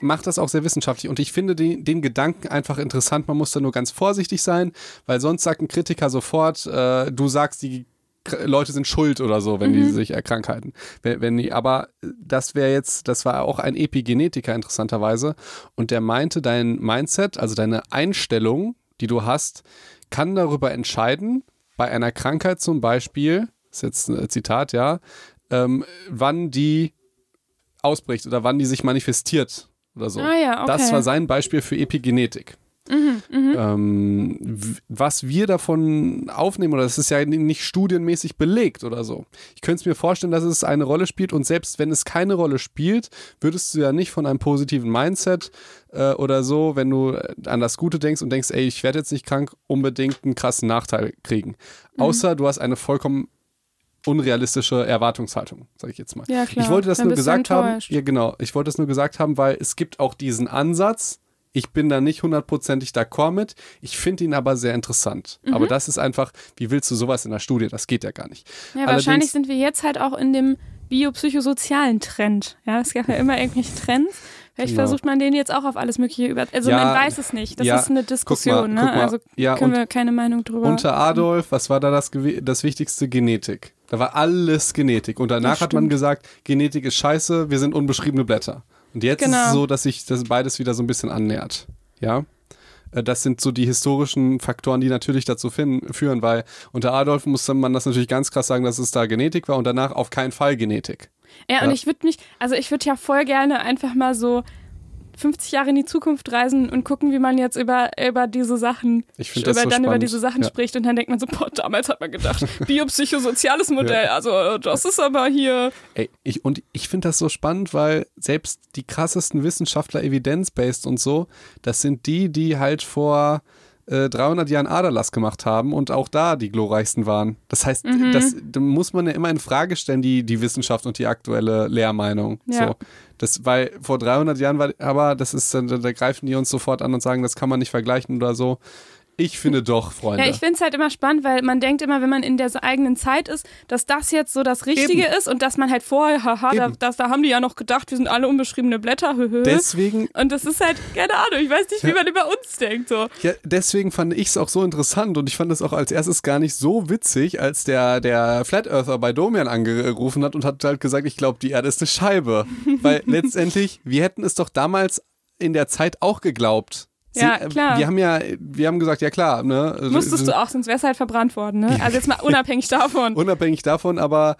macht das auch sehr wissenschaftlich und ich finde den, den, Gedanken einfach interessant. Man muss da nur ganz vorsichtig sein, weil sonst sagt ein Kritiker sofort, äh, du sagst, die Leute sind schuld oder so, wenn mhm. die sich erkrankheiten. Wenn, wenn die, aber das wäre jetzt, das war auch ein Epigenetiker interessanterweise und der meinte, dein Mindset, also deine Einstellung, die du hast, kann darüber entscheiden, bei einer Krankheit zum Beispiel, das ist jetzt ein Zitat, ja, ähm, wann die ausbricht oder wann die sich manifestiert oder so. Ah, ja, okay. Das war sein Beispiel für Epigenetik. Mhm, mh. ähm, was wir davon aufnehmen, oder das ist ja nicht studienmäßig belegt oder so. Ich könnte es mir vorstellen, dass es eine Rolle spielt und selbst wenn es keine Rolle spielt, würdest du ja nicht von einem positiven Mindset äh, oder so, wenn du an das Gute denkst und denkst, ey, ich werde jetzt nicht krank, unbedingt einen krassen Nachteil kriegen. Mhm. Außer du hast eine vollkommen unrealistische Erwartungshaltung, sage ich jetzt mal. Ja. Ich wollte das Dann nur gesagt haben. Ja, genau. Ich wollte das nur gesagt haben, weil es gibt auch diesen Ansatz, ich bin da nicht hundertprozentig d'accord mit. Ich finde ihn aber sehr interessant. Mhm. Aber das ist einfach, wie willst du sowas in der Studie? Das geht ja gar nicht. Ja, Allerdings, wahrscheinlich sind wir jetzt halt auch in dem biopsychosozialen Trend. Ja, es gab ja immer irgendwelche Trends. Vielleicht genau. versucht man den jetzt auch auf alles Mögliche über. Also ja, man weiß es nicht. Das ja, ist eine Diskussion, mal, ne? Also ja, können wir keine Meinung drüber. Unter Adolf, was war da das, das Wichtigste? Genetik. Da war alles Genetik. Und danach hat man gesagt, Genetik ist scheiße, wir sind unbeschriebene Blätter. Und jetzt genau. ist es genau. so, dass sich das beides wieder so ein bisschen annähert. Ja. Äh, das sind so die historischen Faktoren, die natürlich dazu führen, weil unter Adolf musste man das natürlich ganz krass sagen, dass es da Genetik war und danach auf keinen Fall Genetik. Ja, und ja. ich würde mich, also ich würde ja voll gerne einfach mal so 50 Jahre in die Zukunft reisen und gucken, wie man jetzt über, über diese Sachen, über, dann spannend. über diese Sachen ja. spricht. Und dann denkt man so, boah, damals hat man gedacht, biopsychosoziales Modell, ja. also das ist aber hier. Ey, ich, und ich finde das so spannend, weil selbst die krassesten Wissenschaftler, evidence-based und so, das sind die, die halt vor 300 äh, Jahren Aderlass gemacht haben und auch da die glorreichsten waren. Das heißt, mhm. das, da muss man ja immer in Frage stellen, die, die Wissenschaft und die aktuelle Lehrmeinung. Ja. So. Das, weil vor 300 Jahren war, aber das ist, da, da greifen die uns sofort an und sagen, das kann man nicht vergleichen oder so. Ich finde doch, Freunde. Ja, ich finde es halt immer spannend, weil man denkt immer, wenn man in der eigenen Zeit ist, dass das jetzt so das Richtige Eben. ist und dass man halt vorher, haha, da, das, da haben die ja noch gedacht, wir sind alle unbeschriebene Blätter. Höhö. Deswegen. Und das ist halt, keine Ahnung, ich weiß nicht, ja. wie man über uns denkt. So. Ja, deswegen fand ich es auch so interessant und ich fand es auch als erstes gar nicht so witzig, als der, der Flat Earther bei Domian angerufen hat und hat halt gesagt, ich glaube, die Erde ist eine Scheibe. weil letztendlich, wir hätten es doch damals in der Zeit auch geglaubt. Ja, klar. Wir haben ja, wir haben gesagt, ja klar. Ne? Musstest du auch, sonst wäre es halt verbrannt worden. Ne? Also jetzt mal unabhängig davon. unabhängig davon, aber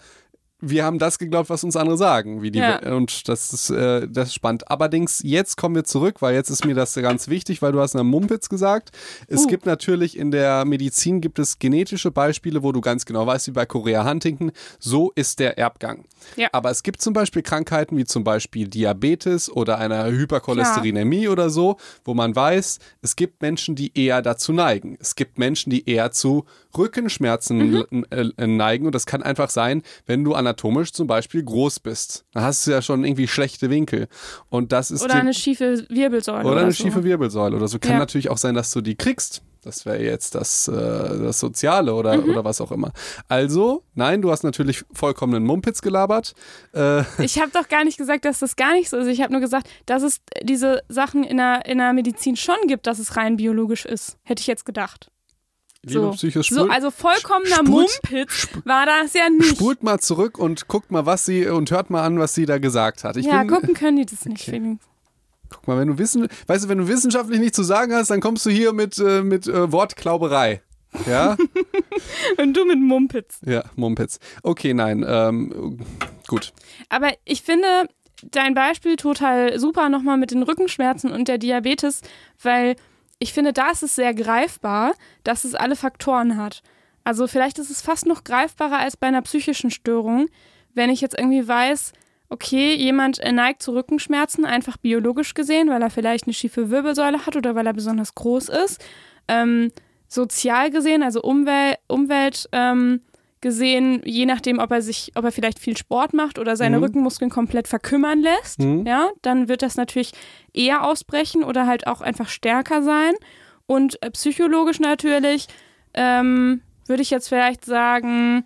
wir haben das geglaubt, was uns andere sagen, wie die ja. und das ist äh, das ist spannend. Allerdings jetzt kommen wir zurück, weil jetzt ist mir das ganz wichtig, weil du hast eine Mumpitz gesagt. Es uh. gibt natürlich in der Medizin gibt es genetische Beispiele, wo du ganz genau weißt, wie bei Korea Huntington, so ist der Erbgang. Ja. Aber es gibt zum Beispiel Krankheiten wie zum Beispiel Diabetes oder eine Hypercholesterinämie Klar. oder so, wo man weiß, es gibt Menschen, die eher dazu neigen. Es gibt Menschen, die eher zu Rückenschmerzen mhm. Äh, neigen und das kann einfach sein, wenn du anatomisch zum Beispiel groß bist. Dann hast du ja schon irgendwie schlechte Winkel. Und das ist oder eine schiefe Wirbelsäule. Oder, oder eine so. schiefe Wirbelsäule oder so. Kann ja. natürlich auch sein, dass du die kriegst. Das wäre jetzt das, äh, das Soziale oder, mhm. oder was auch immer. Also, nein, du hast natürlich vollkommenen Mumpitz gelabert. Äh, ich habe doch gar nicht gesagt, dass das gar nicht so ist. Ich habe nur gesagt, dass es diese Sachen in der, in der Medizin schon gibt, dass es rein biologisch ist. Hätte ich jetzt gedacht. So. Psychos, so, also vollkommener Mumpitz war das ja nicht. Spult mal zurück und guckt mal, was sie und hört mal an, was sie da gesagt hat. Ich ja, bin, gucken können die das nicht, okay. Felix. Guck mal, wenn du wissen, weißt du, wenn du wissenschaftlich nichts zu sagen hast, dann kommst du hier mit, äh, mit äh, Wortklauberei. Ja? Und du mit Mumpitz. Ja, Mumpitz. Okay, nein, ähm, gut. Aber ich finde dein Beispiel total super nochmal mit den Rückenschmerzen und der Diabetes, weil ich finde, da ist es sehr greifbar, dass es alle Faktoren hat. Also vielleicht ist es fast noch greifbarer als bei einer psychischen Störung, wenn ich jetzt irgendwie weiß, okay, jemand neigt zu Rückenschmerzen, einfach biologisch gesehen, weil er vielleicht eine schiefe Wirbelsäule hat oder weil er besonders groß ist. Ähm, sozial gesehen, also Umwelt, Umwelt ähm, gesehen, je nachdem, ob er sich, ob er vielleicht viel Sport macht oder seine Mhm. Rückenmuskeln komplett verkümmern lässt, Mhm. ja, dann wird das natürlich eher ausbrechen oder halt auch einfach stärker sein. Und äh, psychologisch natürlich ähm, würde ich jetzt vielleicht sagen,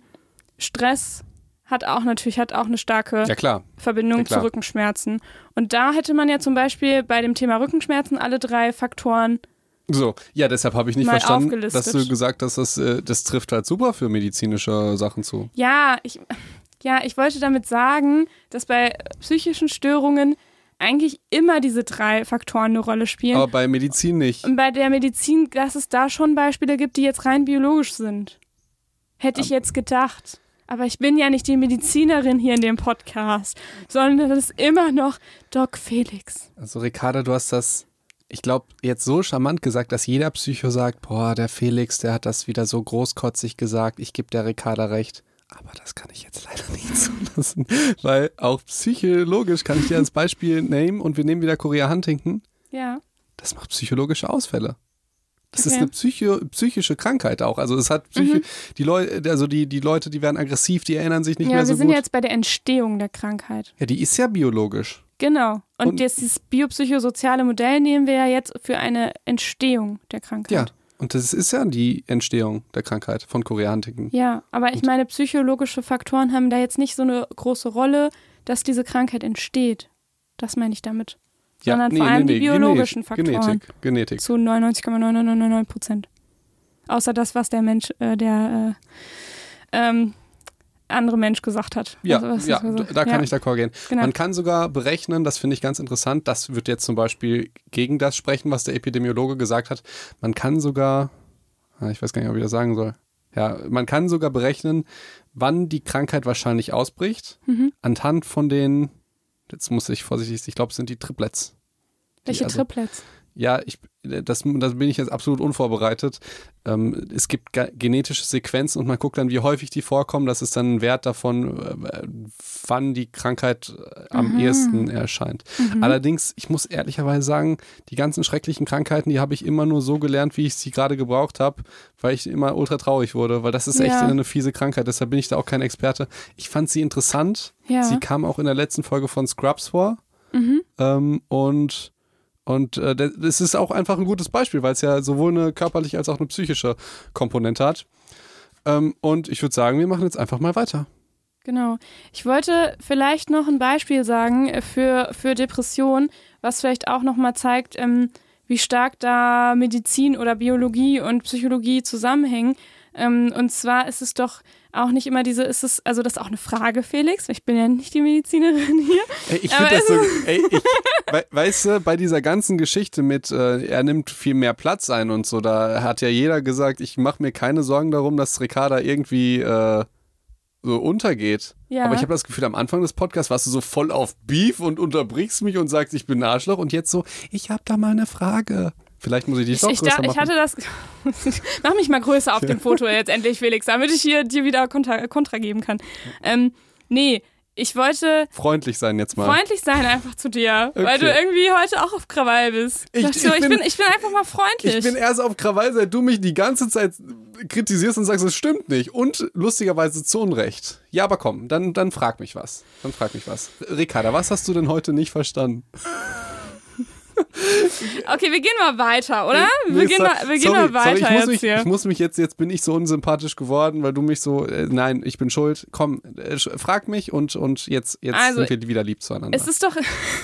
Stress hat auch natürlich hat auch eine starke Ja. Verbindung Ja, zu Rückenschmerzen. Und da hätte man ja zum Beispiel bei dem Thema Rückenschmerzen alle drei Faktoren So, ja, deshalb habe ich nicht Mal verstanden, dass du gesagt hast, dass äh, das trifft halt super für medizinische Sachen zu. Ja, ich, ja, ich wollte damit sagen, dass bei psychischen Störungen eigentlich immer diese drei Faktoren eine Rolle spielen. Aber bei Medizin nicht. Und bei der Medizin, dass es da schon Beispiele gibt, die jetzt rein biologisch sind. Hätte ich jetzt gedacht. Aber ich bin ja nicht die Medizinerin hier in dem Podcast, sondern das ist immer noch Doc Felix. Also Ricarda, du hast das, ich glaube, jetzt so charmant gesagt, dass jeder Psycho sagt, boah, der Felix, der hat das wieder so großkotzig gesagt, ich gebe der Ricarda recht. Aber das kann ich jetzt leider nicht zulassen, weil auch psychologisch kann ich dir als Beispiel nehmen und wir nehmen wieder Korea Huntington. Ja. Das macht psychologische Ausfälle. Das ist Okay. eine Psycho psychische Krankheit auch. Also es hat Psyche, Mhm. die Leute, also die, die Leute, die werden aggressiv, die erinnern sich nicht ja, mehr so wir sind gut. jetzt bei der Entstehung der Krankheit. ja, die ist ja biologisch. Genau. Und, Und- jetzt dieses biopsychosoziale Modell nehmen wir ja jetzt für eine Entstehung der Krankheit. Ja. Und das ist ja die Entstehung der Krankheit von Huntington. Ja, aber ich meine, psychologische Faktoren haben da jetzt nicht so eine große Rolle, dass diese Krankheit entsteht. Das meine ich damit. Sondern vor allem die biologischen Faktoren. Genetik, Genetik. Zu 99,999 Prozent. Außer das, was der Mensch, äh, der äh, ähm, andere Mensch gesagt hat. Ja, Also, ja, gesagt? da kann ja, ich d'accord gehen. Genau. Man kann sogar berechnen, das finde ich ganz interessant, das wird jetzt zum Beispiel gegen das sprechen, was der Epidemiologe gesagt hat. Man kann sogar, ah, ich weiß gar nicht, ob ich das sagen soll. Ja, man kann sogar berechnen, wann die Krankheit wahrscheinlich ausbricht, Mhm. anhand von den, jetzt muss ich vorsichtig, ich glaube, es sind die Triplets. Die Welche also- Triplets? Ja, ich, das, das bin ich jetzt absolut unvorbereitet. Ähm, es gibt ge- genetische Sequenzen und man guckt dann, wie häufig die vorkommen. Das ist dann ein Wert davon, äh, wann die Krankheit äh, am Mhm. ehesten erscheint. Allerdings, ich muss ehrlicherweise sagen, die ganzen schrecklichen Krankheiten, die habe ich immer nur so gelernt, wie ich sie gerade gebraucht habe, weil ich immer ultra traurig wurde, weil das ist echt Ja. eine fiese Krankheit. Deshalb bin ich da auch kein Experte. Ich fand sie interessant. Ja. Sie kam auch in der letzten Folge von Scrubs vor. Mhm. Ähm, und und äh, ist auch einfach ein gutes Beispiel, weil es ja sowohl eine körperliche als auch eine psychische Komponente hat. Ähm, und ich würde sagen, wir machen jetzt einfach mal weiter. Genau. Ich wollte vielleicht noch ein Beispiel sagen für, für Depression, was vielleicht auch nochmal zeigt, ähm, wie stark da Medizin oder Biologie und Psychologie zusammenhängen. Ähm, und zwar ist es doch auch nicht immer diese, ist es, also das ist auch eine Frage, Felix. Ich bin ja nicht die Medizinerin hier. Ey, ich finde das so, ey, ich, wei- weißt du, bei dieser ganzen Geschichte mit, äh, er nimmt viel mehr Platz ein und so, da hat ja jeder gesagt, ich mache mir keine Sorgen darum, dass Ricarda irgendwie äh, so untergeht. Ja. Aber ich habe das Gefühl, am Anfang des Podcasts warst du so voll auf Beef und unterbrichst mich und sagst, ich bin ein Arschloch und jetzt so, ich habe da mal eine Frage. Vielleicht muss ich dich Ich, doch ich, größer da, ich machen. hatte das. Mach mich mal größer auf dem Foto jetzt endlich, Felix, damit ich hier dir wieder Kontra, Kontra geben kann. Ähm, nee, ich wollte Freundlich sein jetzt mal. freundlich sein einfach zu dir, weil Okay. du irgendwie heute auch auf Krawall bist. Ich- Dachte so, ich ich, bin- bin, ich bin einfach mal freundlich. Ich bin erst auf Krawall, seit du mich die ganze Zeit kritisierst und sagst, es stimmt nicht. Und lustigerweise zu Unrecht. Ja, aber komm, dann, dann frag mich was. Dann frag mich was. Ricarda, was hast du denn heute nicht verstanden? Okay, wir gehen mal weiter, oder? Nee, wir gehen, sorry, mal, wir gehen sorry, mal weiter sorry, ich muss jetzt mich, hier. Ich muss mich jetzt, jetzt bin ich so unsympathisch geworden, weil du mich so, äh, nein, ich bin schuld. Komm, äh, frag mich und, und jetzt, jetzt Also, sind wir wieder lieb zueinander. Es ist doch,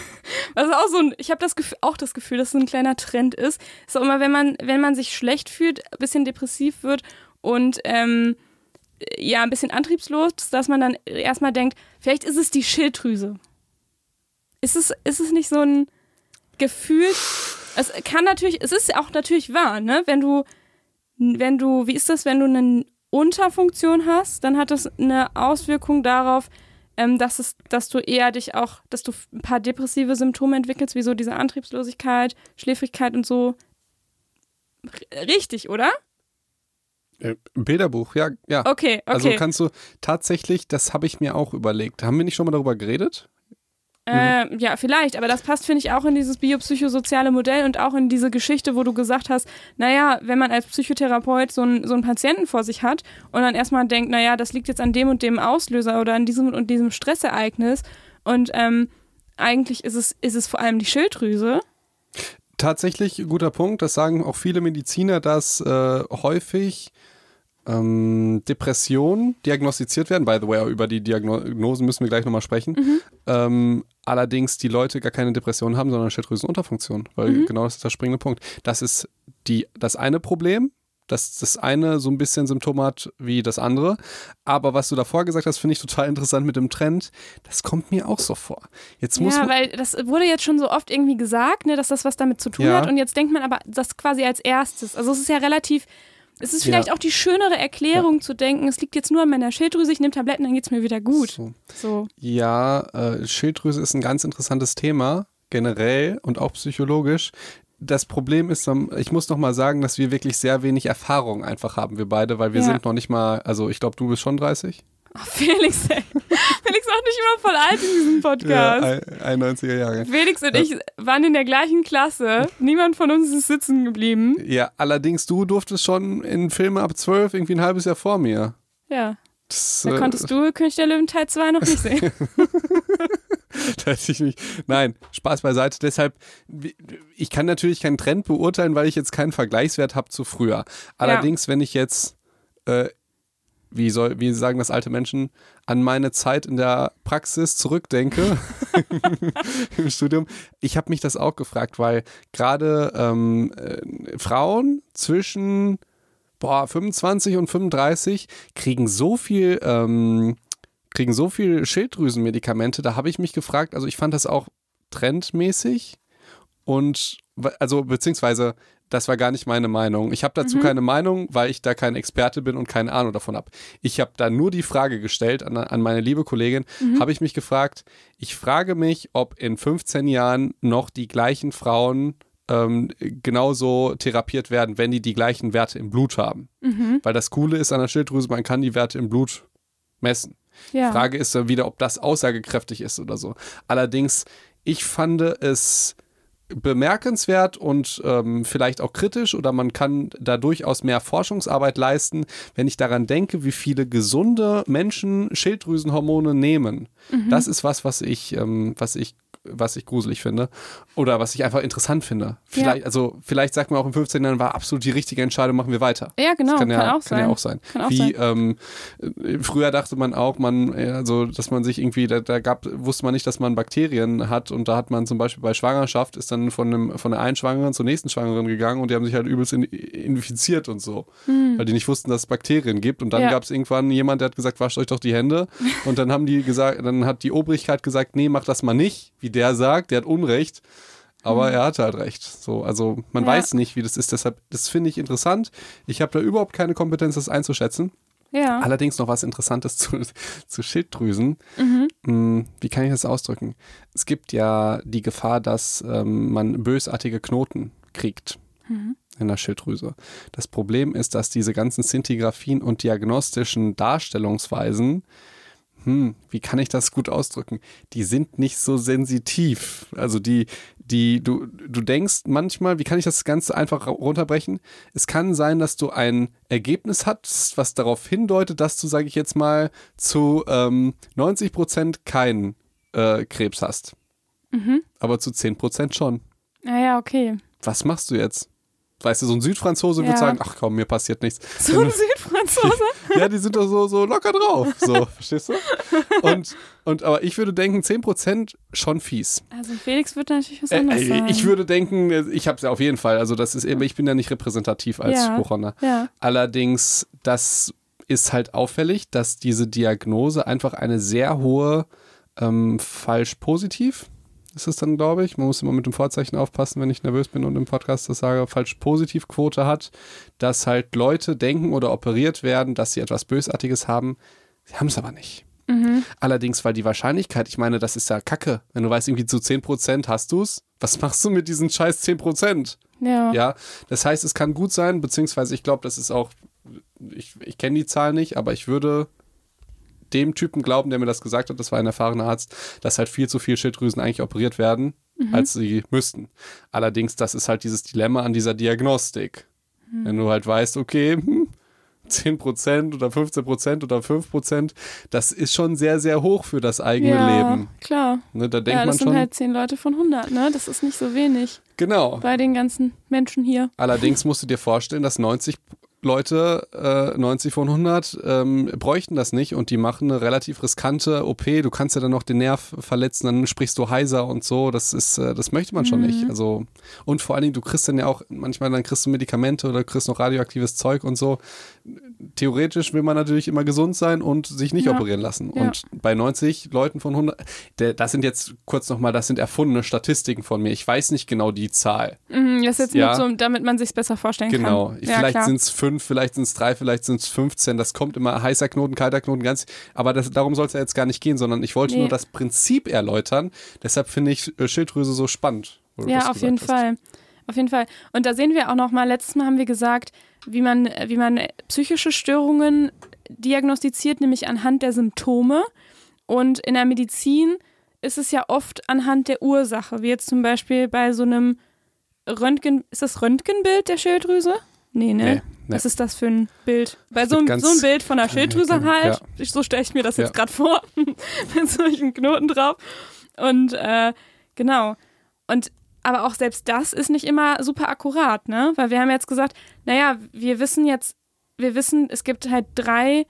was auch so ein, ich habe das Gefühl, auch das Gefühl, dass es ein kleiner Trend ist. Ist auch immer, wenn man, wenn man sich schlecht fühlt, ein bisschen depressiv wird und ähm, ja, ein bisschen antriebslos, dass man dann erstmal denkt, vielleicht ist es die Schilddrüse. Ist es, ist es nicht so ein Gefühl? Es kann natürlich, es ist ja auch natürlich wahr, ne? Wenn du wenn du, wie ist das, wenn du eine Unterfunktion hast, dann hat das eine Auswirkung darauf, ähm, dass, es, dass du eher dich auch, dass du ein paar depressive Symptome entwickelst, wie so diese Antriebslosigkeit, Schläfrigkeit und so. Richtig, oder? Äh, Bilderbuch, ja, ja. Okay, okay. Also kannst du tatsächlich, das habe ich mir auch überlegt. Haben wir nicht schon mal darüber geredet? Äh, ja, vielleicht, aber das passt, finde ich, auch in dieses biopsychosoziale Modell und auch in diese Geschichte, wo du gesagt hast, naja, wenn man als Psychotherapeut so, ein, so einen Patienten vor sich hat und dann erstmal denkt, naja, das liegt jetzt an dem und dem Auslöser oder an diesem und diesem Stressereignis und ähm, eigentlich ist es, ist es vor allem die Schilddrüse. Tatsächlich guter Punkt, das sagen auch viele Mediziner, dass äh, häufig ähm, Depressionen diagnostiziert werden. By the way, über die Diagnosen müssen wir gleich nochmal sprechen. Mhm. Ähm, allerdings die Leute gar keine Depression haben, sondern Schilddrüsenunterfunktion, weil mhm. genau das ist der springende Punkt. Das ist die, das eine Problem, dass das eine so ein bisschen Symptom hat wie das andere. Aber was du davor gesagt hast, finde ich total interessant mit dem Trend. Das kommt mir auch so vor. Jetzt muss ja, weil das wurde jetzt schon so oft irgendwie gesagt, ne, dass das was damit zu tun ja. hat. Und jetzt denkt man aber das quasi als erstes. Also es ist ja relativ es ist vielleicht ja. auch die schönere Erklärung ja. zu denken, es liegt jetzt nur an meiner Schilddrüse, ich nehme Tabletten, dann geht es mir wieder gut. So. so. Ja, äh, Schilddrüse ist ein ganz interessantes Thema, generell und auch psychologisch. Das Problem ist, ich muss noch mal sagen, dass wir wirklich sehr wenig Erfahrung einfach haben, wir beide, weil wir ja. sind noch nicht mal, also ich glaube, du bist schon 30. Oh, Felix, ey. Felix auch nicht immer voll alt in diesem Podcast. Ja, 91er Jahre. Felix und ich waren in der gleichen Klasse. Niemand von uns ist sitzen geblieben. Ja, allerdings du durftest schon in Filmen ab 12 irgendwie ein halbes Jahr vor mir. Ja. Das, da äh, konntest du König der Löwen Teil 2 noch nicht sehen. da hätte ich mich. Nein, Spaß beiseite. Deshalb, ich kann natürlich keinen Trend beurteilen, weil ich jetzt keinen Vergleichswert habe zu früher. Allerdings, ja. wenn ich jetzt äh, wie soll, wie sagen das alte Menschen, an meine Zeit in der Praxis zurückdenke im Studium. Ich habe mich das auch gefragt, weil gerade ähm, äh, Frauen zwischen boah, 25 und 35 kriegen so viel, ähm, kriegen so viel Schilddrüsenmedikamente. Da habe ich mich gefragt, also ich fand das auch trendmäßig und also beziehungsweise das war gar nicht meine Meinung. Ich habe dazu mhm. keine Meinung, weil ich da kein Experte bin und keine Ahnung davon habe. Ich habe da nur die Frage gestellt an, an meine liebe Kollegin, mhm. habe ich mich gefragt, ich frage mich, ob in 15 Jahren noch die gleichen Frauen ähm, genauso therapiert werden, wenn die die gleichen Werte im Blut haben. Mhm. Weil das Coole ist an der Schilddrüse, man kann die Werte im Blut messen. Ja. Frage ist dann wieder, ob das aussagekräftig ist oder so. Allerdings, ich fand es bemerkenswert und ähm, vielleicht auch kritisch oder man kann da durchaus mehr Forschungsarbeit leisten, wenn ich daran denke, wie viele gesunde Menschen Schilddrüsenhormone nehmen. Mhm. Das ist was, was ich, ähm, was ich was ich gruselig finde oder was ich einfach interessant finde. Vielleicht, ja. also vielleicht sagt man auch im 15. Jahren war absolut die richtige Entscheidung, machen wir weiter. Ja, genau, das kann, kann ja, auch kann sein. ja auch sein. Auch Wie sein. Ähm, früher dachte man auch, man, also dass man sich irgendwie, da, da, gab, wusste man nicht, dass man Bakterien hat und da hat man zum Beispiel bei Schwangerschaft ist dann von, einem, von der einen Schwangeren zur nächsten Schwangeren gegangen und die haben sich halt übelst in, infiziert und so, hm. weil die nicht wussten, dass es Bakterien gibt und dann ja. gab es irgendwann jemand, der hat gesagt, wascht euch doch die Hände und dann haben die gesagt, dann hat die Obrigkeit gesagt, nee, mach das mal nicht, wie der sagt, der hat Unrecht. Aber mhm. er hatte halt recht. So, also man ja. weiß nicht, wie das ist. Deshalb, das finde ich interessant. Ich habe da überhaupt keine Kompetenz, das einzuschätzen. Ja. Allerdings noch was Interessantes zu, zu Schilddrüsen. Mhm. Hm, wie kann ich das ausdrücken? Es gibt ja die Gefahr, dass ähm, man bösartige Knoten kriegt. Mhm in der Schilddrüse. Das Problem ist, dass diese ganzen Szintigraphien und diagnostischen Darstellungsweisen hm, wie kann ich das gut ausdrücken? Die sind nicht so sensitiv. Also die, die, du, du denkst manchmal, wie kann ich das Ganze einfach runterbrechen? Es kann sein, dass du ein Ergebnis hast, was darauf hindeutet, dass du, sage ich jetzt mal, zu ähm, 90 Prozent keinen äh, Krebs hast. Mhm. Aber zu 10 Prozent schon. Naja, ah okay. Was machst du jetzt? Weißt du, so ein Südfranzose ja. würde sagen, ach komm, mir passiert nichts. So ein Südfranzose? ja, die sind doch so, so locker drauf. So, verstehst du? Und, und aber ich würde denken, 10% schon fies. Also Felix würde natürlich was anderes äh, sagen. Ich würde denken, ich habe es ja auf jeden Fall. Also das ist eben, ich bin ja nicht repräsentativ als ja. Hochhonner. Ja. Allerdings, das ist halt auffällig, dass diese Diagnose einfach eine sehr hohe ähm, falsch positiv ist es dann, glaube ich. Man muss immer mit dem Vorzeichen aufpassen, wenn ich nervös bin und im Podcast das sage, falsch Positivquote hat, dass halt Leute denken oder operiert werden, dass sie etwas Bösartiges haben. Sie haben es aber nicht. Mhm. Allerdings, weil die Wahrscheinlichkeit, ich meine, das ist ja Kacke. Wenn du weißt, irgendwie zu 10% hast du es, was machst du mit diesen scheiß 10%? Ja. Ja, das heißt, es kann gut sein, beziehungsweise ich glaube, das ist auch, ich, ich kenne die Zahl nicht, aber ich würde dem Typen glauben, der mir das gesagt hat, das war ein erfahrener Arzt, dass halt viel zu viel Schilddrüsen eigentlich operiert werden, als sie müssten. Allerdings, das ist halt dieses Dilemma an dieser Diagnostik. Wenn du halt weißt, okay, hm, 10% oder 15% oder 5%, das ist schon sehr, sehr hoch für das eigene ja, Leben. klar. Ne, da denkt Ja, man das sind schon, halt 10 Leute von 100, ne? Das ist nicht so wenig genau. bei den ganzen Menschen hier. Allerdings musst du dir vorstellen, dass 90 Leute, äh, 90 von 100, ähm, bräuchten das nicht und die machen eine relativ riskante OP. Du kannst ja dann noch den Nerv verletzen, dann sprichst du heiser und so. Das ist, äh, das möchte man schon nicht. Also, und vor allen Dingen, du kriegst dann ja auch, manchmal dann kriegst du Medikamente oder kriegst noch radioaktives Zeug und so. Theoretisch will man natürlich immer gesund sein und sich nicht Ja. operieren lassen. Ja. Und bei 90 Leuten von 100, der, das sind jetzt kurz nochmal, das sind erfundene Statistiken von mir. Ich weiß nicht genau die Zahl. Mhm, das ist jetzt Ja. nur so, damit man sich besser vorstellen Genau. kann. Ja, vielleicht sind es fünf, vielleicht sind es drei, vielleicht sind es 15. Das kommt immer heißer Knoten, kalter Knoten, ganz. Aber das, darum soll es ja jetzt gar nicht gehen, sondern ich wollte Nee. nur das Prinzip erläutern. Deshalb finde ich äh, Schilddrüse so spannend. Ja, auf jeden hast. Fall. Auf jeden Fall. Und da sehen wir auch noch mal, letztes Mal haben wir gesagt, wie man, wie man psychische Störungen diagnostiziert, nämlich anhand der Symptome. Und in der Medizin ist es ja oft anhand der Ursache, wie jetzt zum Beispiel bei so einem Röntgen, ist das Röntgenbild der Schilddrüse? Nee, ne? Nee, nee. Was ist das für ein Bild? Bei so, einem- so ein Bild von der Schilddrüse Ja. halt. Ich, so stelle ich mir das Ja. jetzt gerade vor. Mit solchen Knoten drauf. Und äh, genau. Und aber auch selbst das ist nicht immer super akkurat, ne? Weil wir haben jetzt gesagt, naja, wir wissen jetzt, wir wissen, es gibt halt drei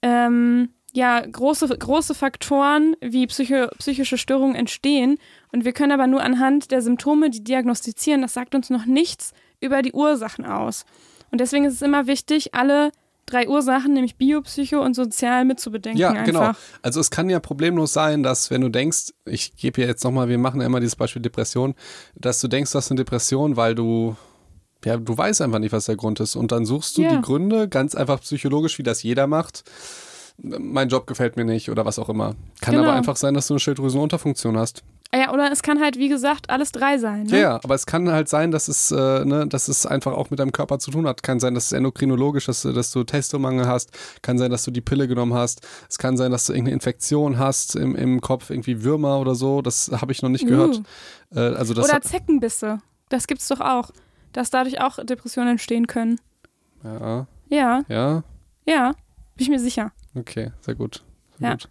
ähm, ja, große, große Faktoren, wie psycho, psychische Störungen entstehen. Und wir können aber nur anhand der Symptome die diagnostizieren. Das sagt uns noch nichts über die Ursachen aus. Und deswegen ist es immer wichtig, alle drei Ursachen, nämlich Bio, Psycho und Sozial, mitzubedenken. Ja, einfach. genau. Also es kann ja problemlos sein, dass wenn du denkst, ich gebe ja jetzt nochmal, wir machen ja immer dieses Beispiel Depression, dass du denkst, du hast eine Depression, weil du, ja, du weißt einfach nicht, was der Grund ist. Und dann suchst du Ja. die Gründe, ganz einfach psychologisch, wie das jeder macht. Mein Job gefällt mir nicht oder was auch immer. Kann Genau. aber einfach sein, dass du eine Schilddrüsenunterfunktion hast. Ja, oder es kann halt, wie gesagt, alles drei sein. Ja, Ne? ja, aber es kann halt sein, dass es, äh, ne, dass es einfach auch mit deinem Körper zu tun hat. Kann sein, dass es endokrinologisch ist, dass du Testomangel hast. Kann sein, dass du die Pille genommen hast. Es kann sein, dass du irgendeine Infektion hast im, im Kopf, irgendwie Würmer oder so. Das habe ich noch nicht gehört. Äh, also das Oder Zeckenbisse. Das gibt's doch auch. Dass dadurch auch Depressionen entstehen können. ja, Ja, ja, ja, bin ich mir sicher. okay, sehr gut. Sehr Ja. gut.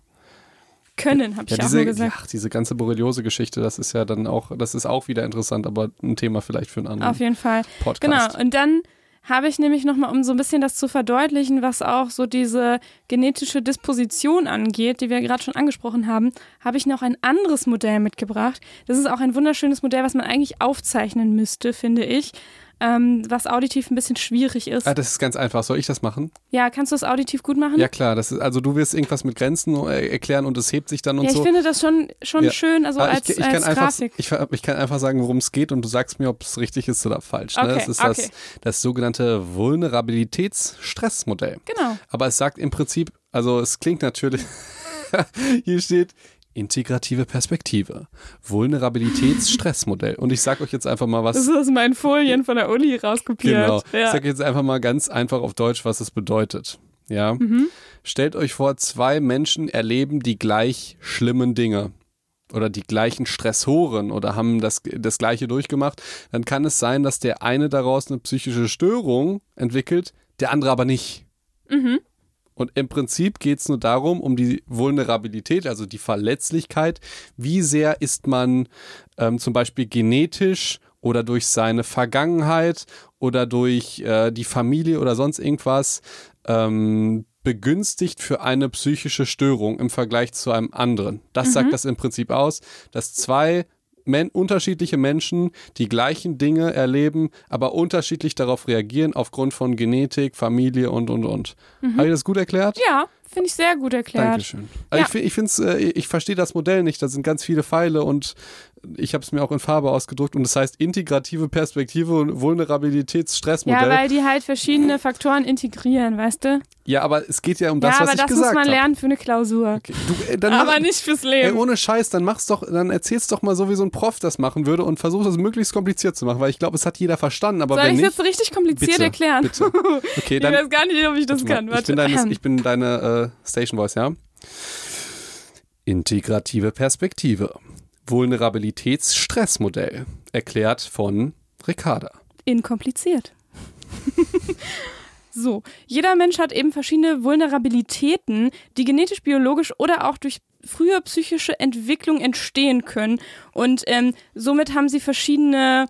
Können, habe ich Ja, auch nur gesagt. ach, diese ganze Borreliose-Geschichte, das ist ja dann auch, das ist auch wieder interessant, aber ein Thema vielleicht für einen anderen Auf jeden Fall. Podcast. Genau. Und dann habe ich nämlich nochmal, um so ein bisschen das zu verdeutlichen, was auch so diese genetische Disposition angeht, die wir gerade schon angesprochen haben, habe ich noch ein anderes Modell mitgebracht. Das ist auch ein wunderschönes Modell, was man eigentlich aufzeichnen müsste, finde ich. Ähm, was auditiv ein bisschen schwierig ist. Ah, das ist ganz einfach. Soll ich das machen? Ja, kannst du es auditiv gut machen? Ja, klar. Das ist, also du wirst irgendwas mit Grenzen äh, erklären und es hebt sich dann und Ja, ich so. finde das schon, schon Ja. schön, also Ah, als, ich, ich, als kann einfach, Grafik. ich, ich kann einfach sagen, worum es geht und du sagst mir, ob es richtig ist oder falsch. Ne? Okay, Das ist okay. das, das sogenannte Vulnerabilitätsstressmodell. Genau. Aber es sagt im Prinzip, also es klingt natürlich, hier steht integrative Perspektive, Vulnerabilitätsstressmodell. Und ich sag euch jetzt einfach mal was. Das ist aus meinen Folien von der Uni rauskopiert. Genau. Ich Ja. sage jetzt einfach mal ganz einfach auf Deutsch, was es bedeutet. Ja. Mhm. Stellt euch vor, zwei Menschen erleben die gleich schlimmen Dinge oder die gleichen Stressoren oder haben das, das gleiche durchgemacht. Dann kann es sein, dass der eine daraus eine psychische Störung entwickelt, der andere aber nicht. Mhm. Und im Prinzip geht es nur darum, um die Vulnerabilität, also die Verletzlichkeit. Wie sehr ist man ähm, zum Beispiel genetisch oder durch seine Vergangenheit oder durch äh, die Familie oder sonst irgendwas ähm, begünstigt für eine psychische Störung im Vergleich zu einem anderen. Das sagt das im Prinzip aus, dass zwei men unterschiedliche Menschen die gleichen Dinge erleben, aber unterschiedlich darauf reagieren aufgrund von Genetik, Familie und und und. Habe ich das gut erklärt? Ja, finde ich sehr gut erklärt. Dankeschön. Also Ja. Ich, ich, find's, äh, ich verstehe das Modell nicht. Da sind ganz viele Pfeile und ich habe es mir auch in Farbe ausgedruckt und das heißt integrative Perspektive und Ja, Vulnerabilitäts-Stressmodell. weil die halt verschiedene Faktoren integrieren, weißt du? Ja, aber es geht ja um das, ja, was aber ich das gesagt muss man habe. lernen für eine Klausur. Okay. Du, äh, dann Aber nicht fürs ey, Leben. ohne Scheiß, dann mach's doch, dann erzähl's doch mal so, wie so ein Prof das machen würde und versuch das möglichst kompliziert zu machen, weil ich glaube, es hat jeder verstanden, aber Soll wenn ich nicht, jetzt richtig kompliziert bitte, erklären? bitte. Okay, ich dann weiß gar nicht, ob ich das Warte kann. Ich Warte. bin deine, ich bin deine äh, Station Voice, ja? Integrative Perspektive. Vulnerabilitäts-Stressmodell. Erklärt von Ricarda. inkompliziert. so, jeder Mensch hat eben verschiedene Vulnerabilitäten, die genetisch, biologisch oder auch durch frühe psychische Entwicklung entstehen können. Und ähm, somit haben sie verschiedene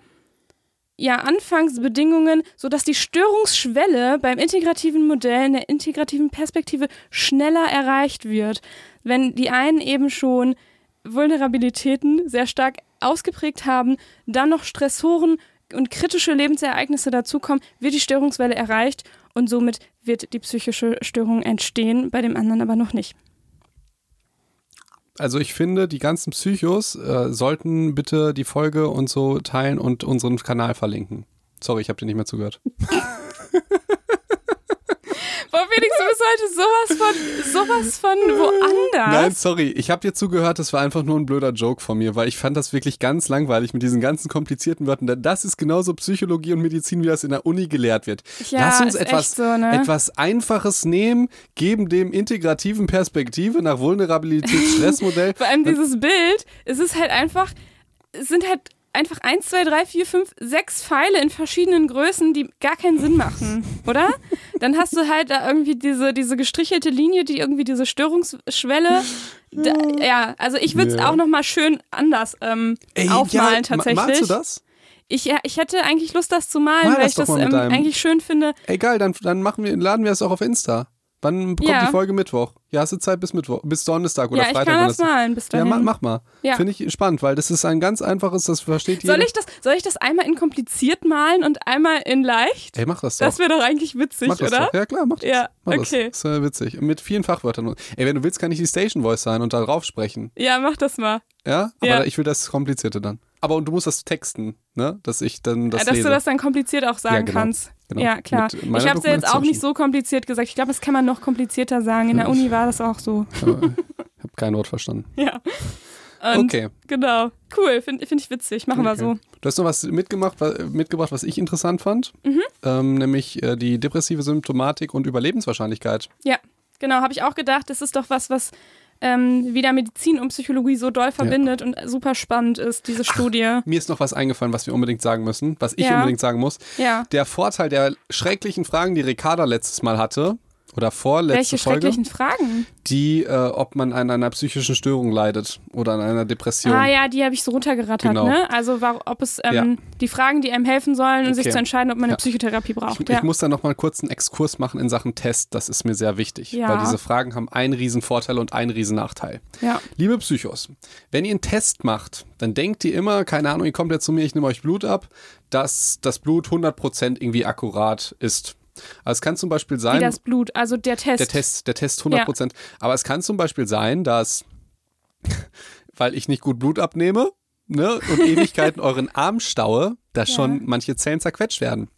ja, Anfangsbedingungen, sodass die Störungsschwelle beim integrativen Modell in der integrativen Perspektive schneller erreicht wird. Wenn die einen eben schon Vulnerabilitäten sehr stark ausgeprägt haben, dann noch Stressoren und kritische Lebensereignisse dazukommen, wird die Störungswelle erreicht und somit wird die psychische Störung entstehen, bei dem anderen aber noch nicht. Also ich finde, die ganzen Psychos äh, sollten bitte die Folge und so teilen und unseren Kanal verlinken. Sorry, ich habe dir nicht mehr zugehört. Boah, Felix, du bist heute sowas von, sowas von woanders. Nein, sorry, ich habe dir zugehört, das war einfach nur ein blöder Joke von mir, weil ich fand das wirklich ganz langweilig mit diesen ganzen komplizierten Wörtern. Das ist genauso Psychologie und Medizin, wie das in der Uni gelehrt wird. Ja, Lass uns etwas, so, ne? etwas Einfaches nehmen, geben dem integrativen Perspektive nach Vulnerabilitäts-Stressmodell. Vor allem dieses Bild, es ist halt einfach, es sind halt einfach 1, 2, 3, 4, 5, 6 Pfeile in verschiedenen Größen, die gar keinen Sinn machen, oder? Dann hast du halt da irgendwie diese, diese gestrichelte Linie, die irgendwie diese Störungsschwelle. Da, ja, also ich würde es Ja. auch nochmal schön anders ähm, aufmalen ma- tatsächlich. Malst du das? Ich, ja, ich hätte eigentlich Lust, das zu malen, Mal weil das ich das ähm, eigentlich schön finde. Egal, dann, dann machen wir, laden wir es auch auf Insta. Wann kommt Ja. die Folge Mittwoch? Ja, hast du Zeit bis Mittwoch, bis Donnerstag oder ja, ich Freitag. kann das malen bis Ja, dahin. ma, mach mal. Ja. Finde ich spannend, weil das ist ein ganz einfaches, das versteht jeder. soll, ich das, soll ich das einmal in kompliziert malen und einmal in leicht? Ey, mach das doch. Das wäre doch eigentlich witzig, mach das oder? doch. Ja, klar, mach das. Ja, mach okay. Das. das ist äh, witzig. Mit vielen Fachwörtern. Ey, wenn du willst, kann ich die Station Voice sein und da drauf sprechen. Ja, mach das mal. Ja? Aber Ja. ich will das Komplizierte dann. Aber und du musst das texten, ne? Dass ich dann das Ja, dass lese. du das dann kompliziert auch sagen Ja, genau. kannst. Genau. Ja, klar. Ich habe es ja jetzt auch nicht so kompliziert gesagt. Ich glaube, das kann man noch komplizierter sagen. In der Uni war das auch so. Ich habe kein Wort verstanden. Ja. Und okay. Genau. Cool. Finde find ich witzig. Machen wir Okay. so. Du hast noch was mitgemacht, mitgebracht, was ich interessant fand. Mhm. Ähm, nämlich äh, die depressive Symptomatik und Überlebenswahrscheinlichkeit. Ja, genau. Habe ich auch gedacht. Das ist doch was, was ähm, wieder Medizin und Psychologie so doll verbindet und super spannend ist, diese Studie. Mir ist noch was eingefallen, was wir unbedingt sagen müssen, was ich Ja. unbedingt sagen muss. Ja. Der Vorteil der schrecklichen Fragen, die Ricarda letztes Mal hatte, oder vorletzte Welche Folge, schrecklichen Fragen? die, äh, ob man an einer psychischen Störung leidet oder an einer Depression. Ah ja, die habe ich so runtergerattert, Genau. ne? Also war, ob es ähm, Ja. die Fragen, die einem helfen sollen, um sich Okay. zu entscheiden, ob man eine Ja. Psychotherapie braucht. Ich, ja. ich muss da noch mal kurz einen Exkurs machen in Sachen Test. Das ist mir sehr wichtig, weil diese Fragen haben einen riesen Vorteil und einen riesen Nachteil. Liebe Psychos, wenn ihr einen Test macht, dann denkt ihr immer, keine Ahnung, ihr kommt jetzt zu mir, ich nehme euch Blut ab, dass das Blut 100% irgendwie akkurat ist. Also es kann zum Beispiel Wie sein, das Blut, also der Test. der Test, der Test 100%, aber es kann zum Beispiel sein, dass, weil ich nicht gut Blut abnehme ne, und Ewigkeiten euren Arm staue, dass Ja. schon manche Zellen zerquetscht werden.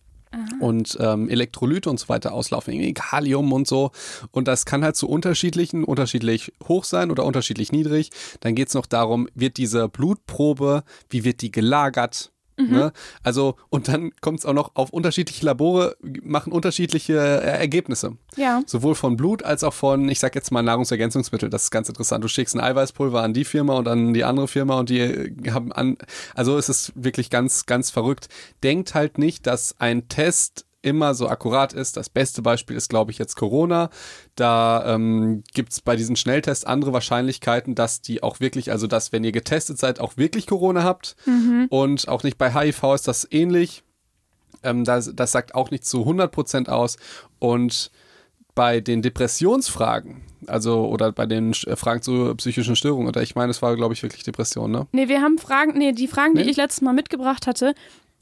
Und ähm, Elektrolyte und so weiter auslaufen, irgendwie Kalium und so. Und das kann halt zu unterschiedlichen, unterschiedlich hoch sein oder unterschiedlich niedrig. Dann geht es noch darum, wird diese Blutprobe, wie wird die gelagert? Ne? Also, und dann kommt es auch noch auf unterschiedliche Labore, machen unterschiedliche äh, Ergebnisse. ja. Sowohl von Blut als auch von, ich sag jetzt mal, Nahrungsergänzungsmittel. Das ist ganz interessant. Du schickst ein Eiweißpulver an die Firma und an die andere Firma und die äh, haben an. Also es ist wirklich ganz, ganz verrückt. Denkt halt nicht, dass ein Test immer so akkurat ist. Das beste Beispiel ist, glaube ich, jetzt Corona. Da ähm, gibt es bei diesen Schnelltests andere Wahrscheinlichkeiten, dass die auch wirklich, also dass, wenn ihr getestet seid, auch wirklich Corona habt. Und auch nicht bei HIV ist das ähnlich. Ähm, das, das sagt auch nicht zu 100% aus. Und bei den Depressionsfragen, also oder bei den äh, Fragen zu psychischen Störungen, oder ich meine, es war, glaube ich, wirklich Depression, ne? Nee, wir haben Fragen, nee, die Fragen, Nee? die ich letztes Mal mitgebracht hatte,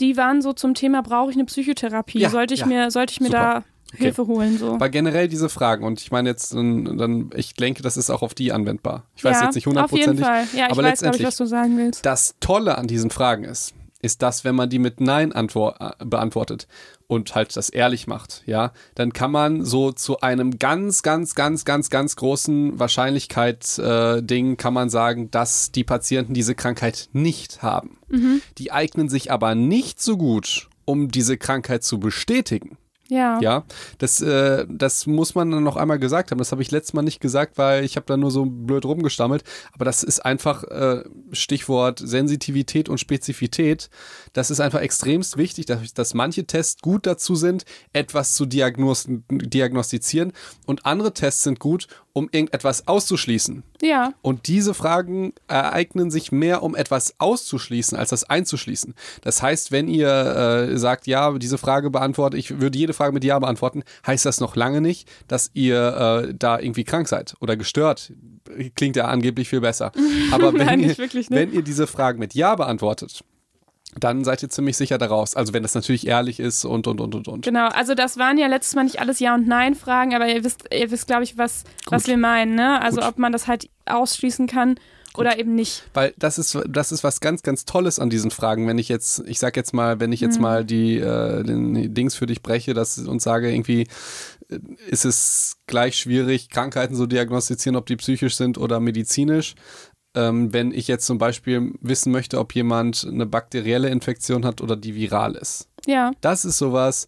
die waren so zum Thema, brauche ich eine Psychotherapie? Ja, sollte ich ja. mir, sollte ich mir Super. Hilfe holen. So. Aber generell diese Fragen und ich meine jetzt, dann, ich denke, das ist auch auf die anwendbar. Ich weiß ja, jetzt nicht hundertprozentig. Auf jeden Fall. Ja, ich aber weiß, glaube ich, letztendlich- was du sagen willst. Das Tolle an diesen Fragen ist, ist, dass wenn man die mit Nein äh, beantwortet und halt das ehrlich macht, ja, dann kann man so zu einem ganz, ganz, ganz, ganz, ganz großen Wahrscheinlichkeit-Ding äh, kann man sagen, dass die Patienten diese Krankheit nicht haben. Die eignen sich aber nicht so gut, um diese Krankheit zu bestätigen. Ja. Ja, das, äh, das muss man dann noch einmal gesagt haben. Das habe ich letztes Mal nicht gesagt, weil ich habe da nur so blöd rumgestammelt. Aber das ist einfach äh, Stichwort Sensitivität und Spezifität. Das ist einfach extremst wichtig, dass, dass manche Tests gut dazu sind, etwas zu diagnos diagnostizieren und andere Tests sind gut, um irgendetwas auszuschließen. Ja. Und diese Fragen ereignen sich mehr, um etwas auszuschließen, als das einzuschließen. Das heißt, wenn ihr äh, sagt, ja, diese Frage beantworte, ich würde jede Frage mit Ja beantworten, heißt das noch lange nicht, dass ihr äh, da irgendwie krank seid oder gestört. Klingt ja angeblich viel besser. Aber wenn, ihr, wirklich, ne? wenn ihr diese Fragen mit Ja beantwortet, dann seid ihr ziemlich sicher daraus. Also wenn das natürlich ehrlich ist und, und, und, und, und. Genau, also das waren ja letztes Mal nicht alles Ja- und Nein-Fragen, aber ihr wisst, ihr wisst, glaube ich, was, was wir meinen, ne? Also Gut. ob man das halt ausschließen kann oder eben nicht. Weil das ist, das ist was ganz, ganz Tolles an diesen Fragen. Wenn ich jetzt, ich sag jetzt mal, wenn ich jetzt Mhm. mal die, äh, den Dings für dich breche das, und sage irgendwie, äh, ist es gleich schwierig, Krankheiten zu diagnostizieren, ob die psychisch sind oder medizinisch. Ähm, wenn ich jetzt zum Beispiel wissen möchte, ob jemand eine bakterielle Infektion hat oder die viral ist. Ja, Das ist sowas,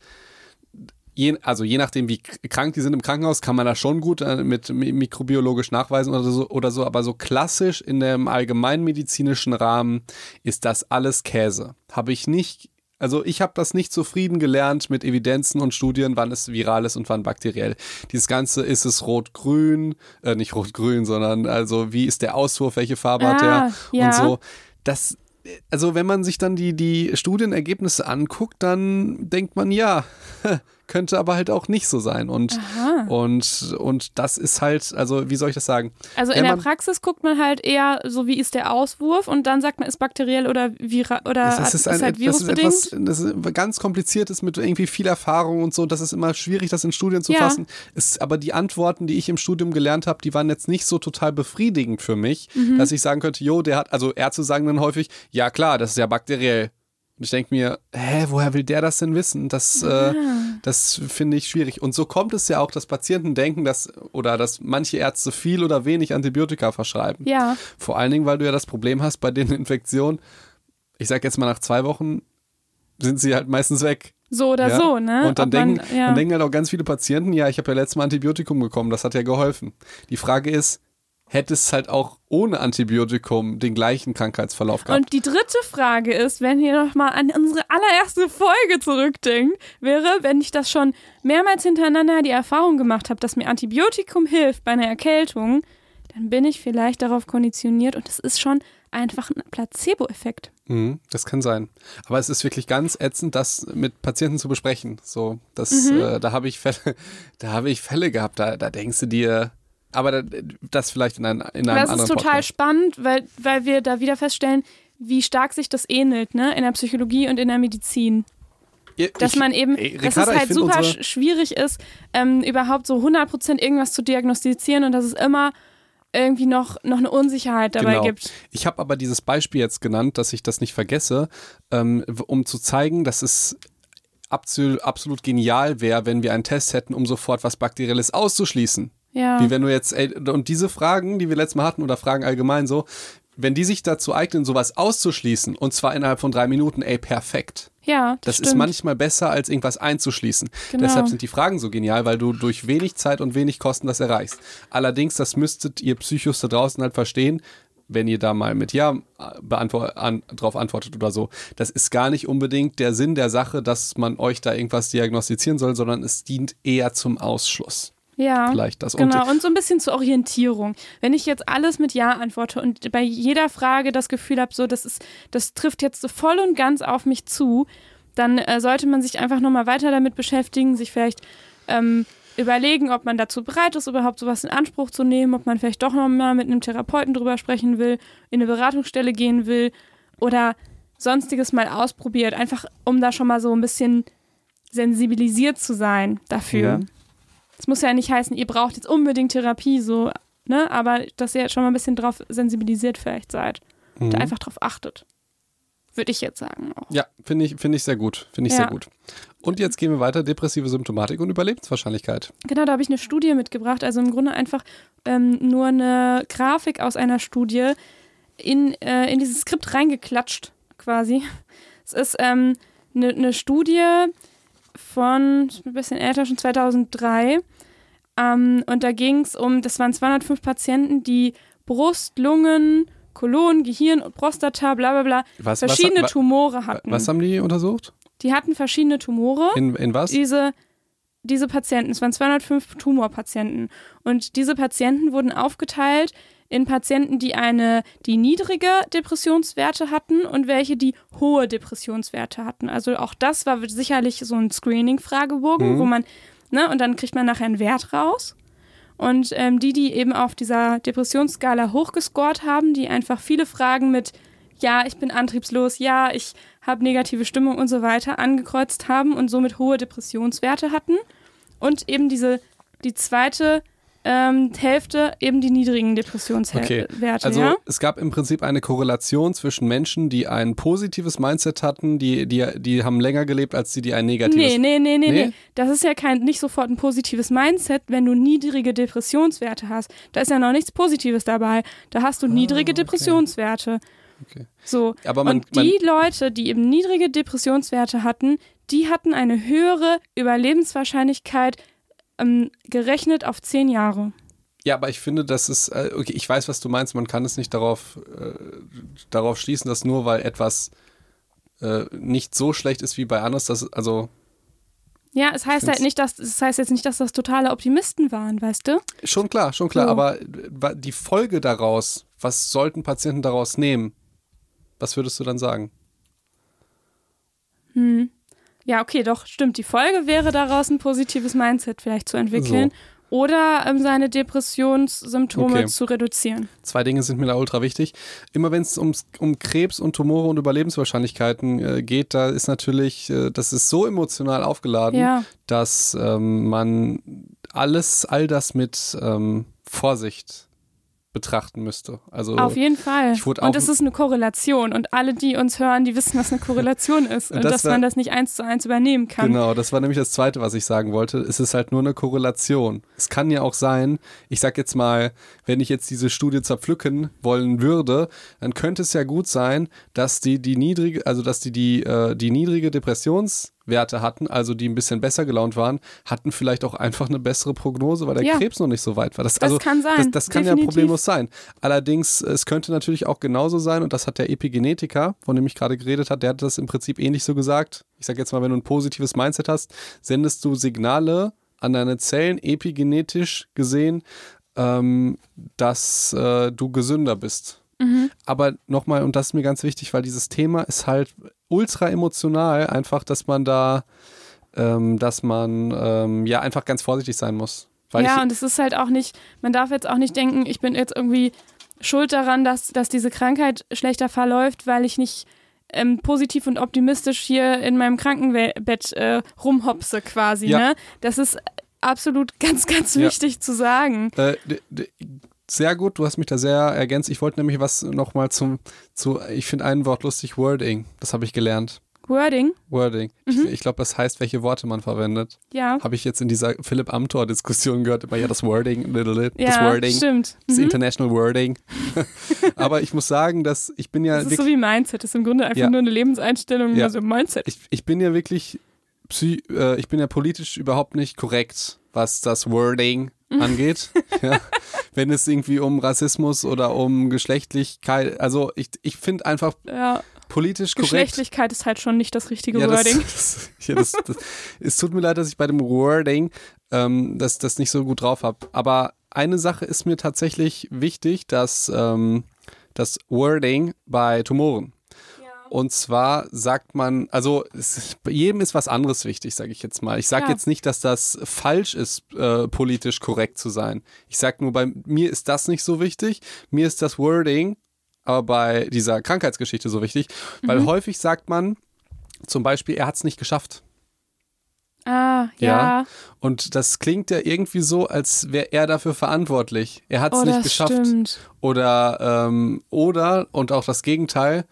je, also je nachdem, wie krank die sind im Krankenhaus, kann man das schon gut äh, mit mi- mikrobiologisch nachweisen oder so, oder so. Aber so klassisch in dem allgemeinmedizinischen Rahmen ist das alles Käse. Habe ich nicht. Also ich habe das nicht zufrieden gelernt mit Evidenzen und Studien, wann es viral ist und wann bakteriell. Dieses Ganze ist es rot-grün, äh, nicht rot-grün, sondern also wie ist der Auswurf, welche Farbe hat Ah, der ja. und so. Das, also wenn man sich dann die, die Studienergebnisse anguckt, dann denkt man, ja, könnte aber halt auch nicht so sein. Und, Aha. und, und das ist halt, also wie soll ich das sagen? Also in der Praxis guckt man halt eher so, wie ist der Auswurf und dann sagt man, ist bakteriell oder, vira oder Das hat- ist, ein, halt das ist virusbedingt. etwas das ist ganz kompliziertes mit irgendwie viel Erfahrung und so. Das ist immer schwierig, das in Studien zu Ja. fassen. Ist, aber die Antworten, die ich im Studium gelernt habe, die waren jetzt nicht so total befriedigend für mich, Mhm. dass ich sagen könnte, jo, der hat, also Ärzte sagen dann häufig, ja klar, das ist ja bakteriell. Und ich denke mir, hä, woher will der das denn wissen? Das, Ah. äh, das finde ich schwierig. Und so kommt es ja auch, dass Patienten denken, dass oder dass manche Ärzte viel oder wenig Antibiotika verschreiben. ja, Vor allen Dingen, weil du ja das Problem hast bei den Infektionen, ich sag jetzt mal nach zwei Wochen sind sie halt meistens weg. so oder ja? so, ne? Und dann, man- denken, ja. dann denken halt auch ganz viele Patienten, ja, ich habe ja letztes Mal Antibiotikum bekommen, das hat ja geholfen. Die Frage ist, hätte es halt auch ohne Antibiotikum den gleichen Krankheitsverlauf gehabt? Und die dritte Frage ist, wenn ihr noch mal an unsere allererste Folge zurückdenkt, wäre, wenn ich das schon mehrmals hintereinander die Erfahrung gemacht habe, dass mir Antibiotikum hilft bei einer Erkältung, dann bin ich vielleicht darauf konditioniert und es ist schon einfach ein Placebo-Effekt. Mhm, das kann sein. Aber es ist wirklich ganz ätzend, das mit Patienten zu besprechen. So, das, Mhm. äh, da habe ich Fälle, da habe ich Fälle gehabt, da, da denkst du dir, aber da, das vielleicht in, ein, in einem Das anderen ist total Podcast. spannend, weil, weil wir da wieder feststellen, wie stark sich das ähnelt, ne? In der Psychologie und in der Medizin. Dass ich- man eben, ey, dass es Ricarda, halt super schwierig ist, ähm, überhaupt so 100% irgendwas zu diagnostizieren und dass es immer irgendwie noch, noch eine Unsicherheit dabei Genau. gibt. Ich habe aber dieses Beispiel jetzt genannt, dass ich das nicht vergesse, ähm, um zu zeigen, dass es absolut, absolut genial wäre, wenn wir einen Test hätten, um sofort was Bakterielles auszuschließen. Ja. Wie wenn du jetzt, ey, und diese Fragen, die wir letztes Mal hatten oder Fragen allgemein so, wenn die sich dazu eignen, sowas auszuschließen, und zwar innerhalb von drei Minuten, ey, perfekt. ja, Das stimmt. ist manchmal besser, als irgendwas einzuschließen. Genau. Deshalb sind die Fragen so genial, weil du durch wenig Zeit und wenig Kosten das erreichst. Allerdings, das müsstet ihr Psychos da draußen halt verstehen, wenn ihr da mal mit Ja beantwort, an, drauf antwortet oder so. Das ist gar nicht unbedingt der Sinn der Sache, dass man euch da irgendwas diagnostizieren soll, sondern es dient eher zum Ausschluss. Ja. Vielleicht das. Genau, Und, so ein bisschen zur Orientierung. Wenn ich jetzt alles mit Ja antworte und bei jeder Frage das Gefühl habe, so, das, ist, das trifft jetzt so voll und ganz auf mich zu, dann äh, sollte man sich einfach nochmal weiter damit beschäftigen, sich vielleicht ähm, überlegen, ob man dazu bereit ist, überhaupt sowas in Anspruch zu nehmen, ob man vielleicht doch nochmal mit einem Therapeuten drüber sprechen will, in eine Beratungsstelle gehen will oder sonstiges mal ausprobiert, einfach um da schon mal so ein bisschen sensibilisiert zu sein dafür. Mhm. Es muss ja nicht heißen, ihr braucht jetzt unbedingt Therapie, so, ne? Aber dass ihr schon mal ein bisschen drauf sensibilisiert vielleicht seid. Mhm. Da einfach drauf achtet. Würde ich jetzt sagen auch. Ja, finde ich, finde ich sehr gut. Finde ich Ja. sehr gut. Und jetzt gehen wir weiter. Depressive Symptomatik und Überlebenswahrscheinlichkeit. Genau, da habe ich eine Studie mitgebracht. Also im Grunde einfach ähm, nur eine Grafik aus einer Studie in, äh, in dieses Skript reingeklatscht, quasi. Es ist ähm, eine, eine Studie von, ein bisschen älter, schon 2003. Ähm, und da ging es um, das waren 205 Patienten, die Brust, Lungen, Kolon, Gehirn und Prostata, bla bla bla, Was, verschiedene was, Tumore hatten. was haben die untersucht? die hatten verschiedene Tumore In, in was? diese, diese Patienten, es waren 205 Tumorpatienten. Und diese Patienten wurden aufgeteilt in Patienten, die eine, die niedrige Depressionswerte hatten und welche, die hohe Depressionswerte hatten. Also auch das war sicherlich so ein Screening-Fragebogen, Mhm. wo man, ne, und dann kriegt man nachher einen Wert raus. Und ähm, die, die eben auf dieser Depressionsskala hochgescored haben, die einfach viele Fragen mit Ja, ich bin antriebslos, ja, ich habe negative Stimmung und so weiter angekreuzt haben und somit hohe Depressionswerte hatten. Und eben diese, die zweite ähm, Hälfte eben die niedrigen Okay, Depressionswerte. Also ja? es gab im Prinzip eine Korrelation zwischen Menschen, die ein positives Mindset hatten, die, die, die haben länger gelebt, als die, die ein negatives. Nee, nee, nee, nee, Nee? nee. Das ist ja kein, nicht sofort ein positives Mindset, wenn du niedrige Depressionswerte hast. Da ist ja noch nichts Positives dabei. Da hast du niedrige Ah, okay. Depressionswerte. Okay. So. Aber man, Und die Leute, die eben niedrige Depressionswerte hatten, die hatten eine höhere Überlebenswahrscheinlichkeit ähm, gerechnet auf zehn Jahre. Ja, aber ich finde, das ist, äh, okay, ich weiß, was du meinst, man kann es nicht darauf, äh, darauf schließen, dass nur weil etwas äh, nicht so schlecht ist wie bei anders, dass, also Ja, es heißt halt nicht, dass es heißt jetzt nicht, dass das totale Optimisten waren, weißt du? schon klar, schon klar, So. aber äh, die Folge daraus, was sollten Patienten daraus nehmen? Was würdest du dann sagen? Hm. Ja, okay, doch, stimmt. Die Folge wäre daraus, ein positives Mindset vielleicht zu entwickeln oder ähm, seine Depressionssymptome Okay. zu reduzieren. Zwei Dinge sind mir da ultra wichtig. Immer wenn es um Krebs und Tumore und Überlebenswahrscheinlichkeiten äh, geht, da ist natürlich, äh, das ist so emotional aufgeladen, Ja, dass ähm, man alles, all das mit ähm, Vorsicht betrachten müsste. Also auf jeden Fall. Und es ist eine Korrelation. Und alle, die uns hören, die wissen, was eine Korrelation ist. Und Und das dass war- man das nicht eins zu eins übernehmen kann. Genau, das war nämlich das Zweite, was ich sagen wollte. Es ist halt nur eine Korrelation. Es kann ja auch sein, ich sag jetzt mal, wenn ich jetzt diese Studie zerpflücken wollen würde, dann könnte es ja gut sein, dass die die niedrige, also dass die die, äh, die niedrige Depressionswerte hatten, also die ein bisschen besser gelaunt waren, hatten vielleicht auch einfach eine bessere Prognose, weil der Ja. Krebs noch nicht so weit war. Das, Das also, kann sein, Das, das kann ja definitiv. problemlos sein. Allerdings, es könnte natürlich auch genauso sein, und das hat der Epigenetiker, von dem ich gerade geredet habe, der hat das im Prinzip ähnlich so gesagt. Ich sage jetzt mal, wenn du ein positives Mindset hast, sendest du Signale an deine Zellen, epigenetisch gesehen, ähm, dass äh, du gesünder bist. Mhm. Aber nochmal, und das ist mir ganz wichtig, weil dieses Thema ist halt ultra emotional, einfach, dass man da, ähm, dass man ähm, ja einfach ganz vorsichtig sein muss. Ja, und es ist halt auch nicht, man darf jetzt auch nicht denken, ich bin jetzt irgendwie schuld daran, dass, dass diese Krankheit schlechter verläuft, weil ich nicht ähm, positiv und optimistisch hier in meinem Krankenbett äh, rumhopse quasi. Ja. Ne? Das ist absolut ganz, ganz Ja. wichtig zu sagen. Äh, sehr gut, du hast mich da sehr ergänzt. Ich wollte nämlich was nochmal zum, zu, ich finde ein Wort lustig, Wording. Das habe ich gelernt. Wording, Wording. Mhm. Ich, ich glaube, das heißt, welche Worte man verwendet. ja. Habe ich jetzt in dieser Philipp Amthor-Diskussion gehört, immer ja das Wording, little it, das Ja, Wording, stimmt. das Mhm. International Wording. Aber ich muss sagen, dass ich bin ja Das ist wirklich, so wie Mindset. Das ist im Grunde einfach Ja. nur eine Lebenseinstellung, Ja. also Mindset. ich, ich bin ja wirklich, psy, äh, ich bin ja politisch überhaupt nicht korrekt, was das Wording angeht. ja. Wenn es irgendwie um Rassismus oder um Geschlechtlichkeit, also ich, ich finde einfach ja, politisch korrekt. Geschlechtlichkeit ist halt schon nicht das richtige Ja, Wording. das, ja, das, das, es tut mir leid, dass ich bei dem Wording ähm, das, das nicht so gut drauf habe. Aber eine Sache ist mir tatsächlich wichtig, dass ähm, das Wording bei Tumoren. Und zwar sagt man, also es, bei jedem ist was anderes wichtig, sage ich jetzt mal. Ich sage Ja. jetzt nicht, dass das falsch ist, äh, politisch korrekt zu sein. Ich sage nur, bei mir ist das nicht so wichtig. Mir ist das Wording aber bei dieser Krankheitsgeschichte so wichtig, weil Mhm. häufig sagt man zum Beispiel, er hat es nicht geschafft. Ah, ja. Und das klingt ja irgendwie so, als wäre er dafür verantwortlich. Er hat es oh, nicht das geschafft. Stimmt. Oder, ähm, oder, und auch das Gegenteil.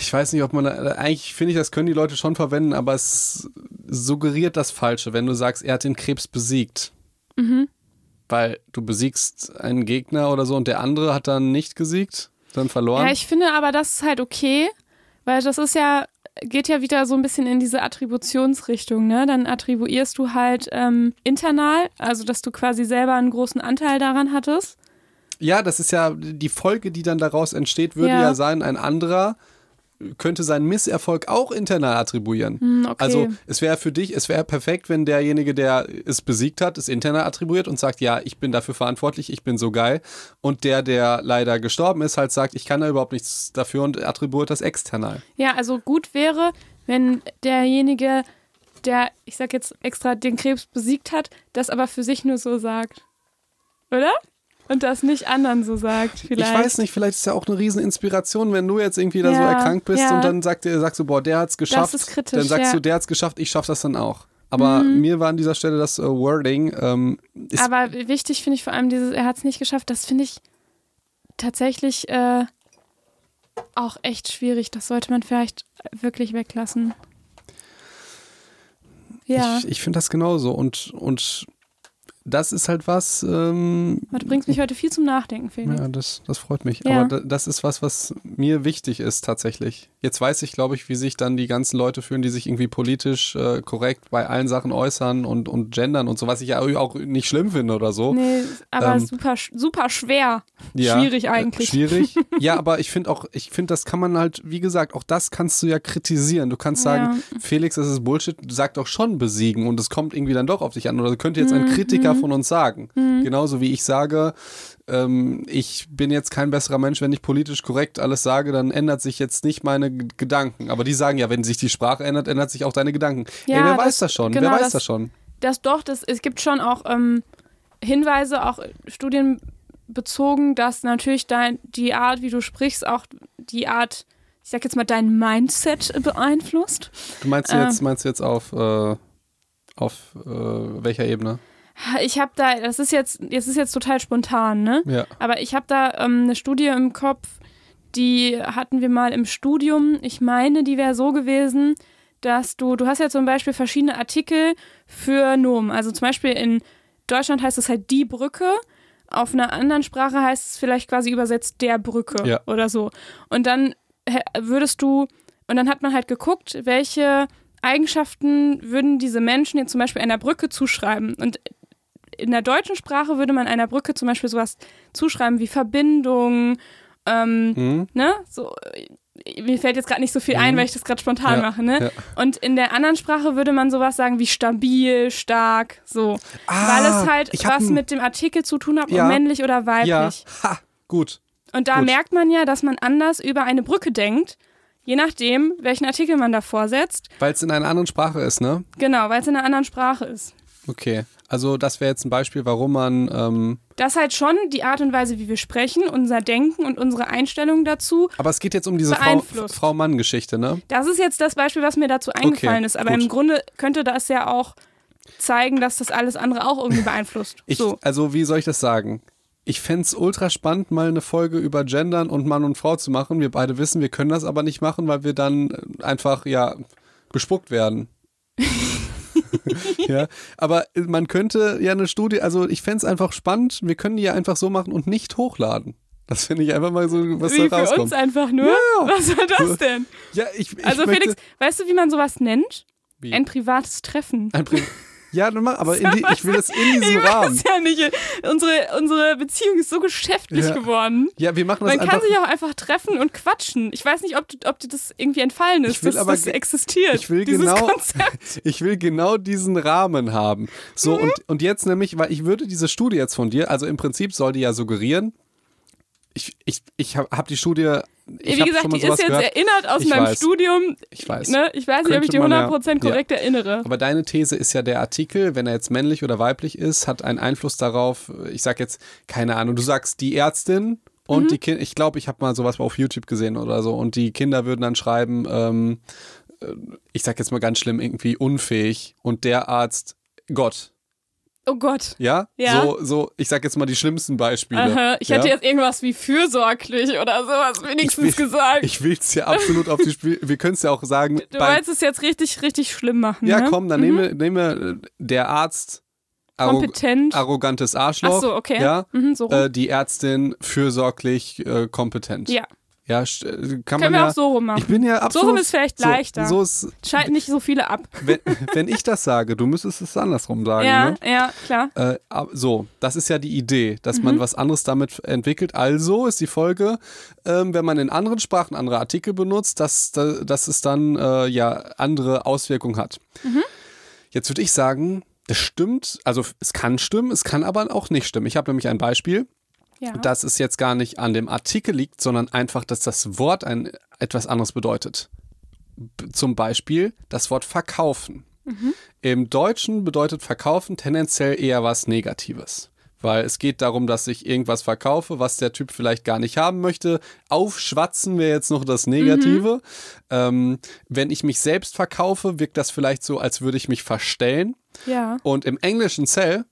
Ich weiß nicht, ob man, eigentlich finde ich, das können die Leute schon verwenden, aber es suggeriert das Falsche, wenn du sagst, er hat den Krebs besiegt. Mhm. Weil du besiegst einen Gegner oder so und der andere hat dann nicht gesiegt, dann verloren. Ja, ich finde aber, das ist halt okay, weil das ist ja, geht ja wieder so ein bisschen in diese Attributionsrichtung, ne? Dann attribuierst du halt ähm, internal, also dass du quasi selber einen großen Anteil daran hattest. Ja, das ist ja die Folge, die dann daraus entsteht, würde Ja. ja, sein, ein anderer könnte seinen Misserfolg auch internal attribuieren. Hm, okay. Also es wäre für dich, es wäre perfekt, wenn derjenige, der es besiegt hat, es internal attribuiert und sagt, ja, ich bin dafür verantwortlich, ich bin so geil. Und der, der leider gestorben ist, halt sagt, ich kann da überhaupt nichts dafür und attribuiert das external. Ja, also gut wäre, wenn derjenige, der, ich sag jetzt extra, den Krebs besiegt hat, das aber für sich nur so sagt. Oder? Und das nicht anderen so sagt, vielleicht. Ich weiß nicht, vielleicht ist ja auch eine riesen Inspiration, wenn du jetzt irgendwie da so Ja, erkrankt bist ja. und dann sagt, sagst du, boah, der hat's geschafft. ist kritisch, dann sagst ja. du, der hat's geschafft, ich schaff das dann auch. Aber Mhm. mir war an dieser Stelle das äh, Wording, ähm, ist, Aber wichtig finde ich vor allem dieses, er hat es nicht geschafft, das finde ich tatsächlich äh, auch echt schwierig. Das sollte man vielleicht wirklich weglassen. Ja, ich, ich finde das genauso. Und, und das ist halt was, ähm, du bringst mich heute viel zum Nachdenken, Felix. ja, das, das freut mich. Ja. Aber da, das ist was, was mir wichtig ist tatsächlich. Jetzt weiß ich, glaube ich, wie sich dann die ganzen Leute fühlen, die sich irgendwie politisch äh, korrekt bei allen Sachen äußern und, und gendern und so, was ich ja auch nicht schlimm finde oder so. Nee, aber Ähm, super, super schwer. Ja, Schwierig äh, eigentlich. Schwierig. Ja, aber ich finde auch, ich finde, das kann man halt, wie gesagt, auch das kannst du ja kritisieren. Du kannst sagen, Felix, das ist Bullshit, sag doch schon besiegen und es kommt irgendwie dann doch auf dich an. Oder könnte jetzt ein Mhm, Kritiker von uns sagen. Genauso wie ich sage, ähm, ich bin jetzt kein besserer Mensch, wenn ich politisch korrekt alles sage, dann ändert sich jetzt nicht meine G Gedanken. Aber die sagen ja, wenn sich die Sprache ändert, ändert sich auch deine Gedanken. Ja, Ey, wer das- weiß das schon? genau, wer weiß das- das schon? Das doch, das, es gibt schon auch ähm, Hinweise, auch studienbezogen, dass natürlich dein, die Art, wie du sprichst, auch die Art, ich sag jetzt mal, dein Mindset beeinflusst. Du meinst äh, jetzt, meinst du jetzt auf, äh, auf äh, welcher Ebene? Ich habe da, das ist jetzt, jetzt ist jetzt total spontan, ne? Ja. Aber ich habe da ähm, eine Studie im Kopf, die hatten wir mal im Studium. Ich meine, die wäre so gewesen, dass du, du hast ja zum Beispiel verschiedene Artikel für Nomen. Also zum Beispiel in Deutschland heißt es halt die Brücke. Auf einer anderen Sprache heißt es vielleicht quasi übersetzt der Brücke Ja. oder so. Und dann würdest du, und dann hat man halt geguckt, welche Eigenschaften würden diese Menschen jetzt zum Beispiel einer Brücke zuschreiben. Und in der deutschen Sprache würde man einer Brücke zum Beispiel sowas zuschreiben wie Verbindung, ähm, Hm? ne? So, äh, mir fällt jetzt gerade nicht so viel ein, Mhm. weil ich das gerade spontan Ja, mache, ne? ja. Und in der anderen Sprache würde man sowas sagen wie stabil, stark, so. Ah, weil es halt ich hab was mit dem Artikel zu tun hat, Ja. ob männlich oder weiblich. Ja, ha, gut. Und da Gut. merkt man ja, dass man anders über eine Brücke denkt, je nachdem, welchen Artikel man davor setzt. Weil es in einer anderen Sprache ist, ne? Genau, weil es in einer anderen Sprache ist. Okay. Also das wäre jetzt ein Beispiel, warum man ähm, Das halt schon die Art und Weise, wie wir sprechen, unser Denken und unsere Einstellung dazu. Aber es geht jetzt um diese Frau-. Frau-Mann-Geschichte, ne? Das ist jetzt das Beispiel, was mir dazu eingefallen ist. Aber gut. im Grunde könnte das ja auch zeigen, dass das alles andere auch irgendwie beeinflusst. Ich, so. Also, wie soll ich das sagen? Ich fände es ultra spannend, mal eine Folge über Gendern und Mann und Frau zu machen. Wir beide wissen, wir können das aber nicht machen, weil wir dann äh, einfach, ja, bespuckt werden. ja, aber man könnte ja eine Studie, also ich fände es einfach spannend, wir können die ja einfach so machen und nicht hochladen. Das finde ich einfach mal so, was Wie da für uns rauskommt. einfach nur? Ja. Was war das denn? Ja, ich, ich Also möchte, Felix, weißt du, wie man sowas nennt? Wie? Ein privates Treffen. Ein Pri ja, dann mach, aber in die, ich will das in diesem Rahmen. ist ja nicht. Unsere, unsere Beziehung ist so geschäftlich Ja. geworden. Ja, wir machen das Man kann sich auch einfach treffen und quatschen. Ich weiß nicht, ob, ob dir das irgendwie entfallen ist, Ich will dass aber das existiert. ich will genau- Konzept. Ich will genau diesen Rahmen haben. So, Mhm. und, und jetzt nämlich, weil ich würde diese Studie jetzt von dir, also im Prinzip soll die ja suggerieren, ich, ich, ich habe hab die Studie, ich Wie gesagt, die ist jetzt gehört. erinnert aus Ich meinem weiß. Studium. Ich weiß. Ne? Ich weiß nicht, ob ich die man ja- 100% korrekt erinnere. Aber deine These ist ja, der Artikel, wenn er jetzt männlich oder weiblich ist, hat einen Einfluss darauf, ich sag jetzt, keine Ahnung, du sagst die Ärztin und Mhm. die Kinder, ich glaube, ich habe mal sowas auf YouTube gesehen oder so und die Kinder würden dann schreiben, ähm, äh, ich sag jetzt mal ganz schlimm, irgendwie unfähig und der Arzt Gott. Oh Gott. Ja? Ja. So, so, ich sag jetzt mal die schlimmsten Beispiele. Aha, ich hätte ja? jetzt irgendwas wie fürsorglich oder sowas wenigstens Ich will- gesagt. Ich will es ja absolut auf die Spiel. Wir können es ja auch sagen. du bei- es jetzt richtig, richtig schlimm machen. ja, ne? komm, dann wir, nehmen wir äh, der Arzt. arro- Kompetent. Arrogantes Arschloch. Ach so, okay. Ja. Mhm, so. Äh, die Ärztin fürsorglich äh, kompetent. ja, Ja, äh, kann können man wir ja. auch so rum machen. ich bin ja absolut. rum ist vielleicht so, leichter. So ist, Schalten nicht so viele ab. wenn, wenn ich das sage, du müsstest es andersrum sagen. Ja, Ne? ja, klar. Äh, so, das ist ja die Idee, dass Mhm. man was anderes damit entwickelt. Also ist die Folge, ähm, wenn man in anderen Sprachen andere Artikel benutzt, dass, da- dass es dann äh, ja andere Auswirkungen hat. Mhm. Jetzt würde ich sagen, das stimmt, also es kann stimmen, es kann aber auch nicht stimmen. Ich habe nämlich ein Beispiel, Ja. dass es jetzt gar nicht an dem Artikel liegt, sondern einfach, dass das Wort ein etwas anderes bedeutet. B zum Beispiel das Wort verkaufen. Im Deutschen bedeutet verkaufen tendenziell eher was Negatives. Weil es geht darum, dass ich irgendwas verkaufe, was der Typ vielleicht gar nicht haben möchte. Aufschwatzen wäre jetzt noch das Negative. Ähm, wenn ich mich selbst verkaufe, wirkt das vielleicht so, als würde ich mich verstellen. ja. Und im englischen Sell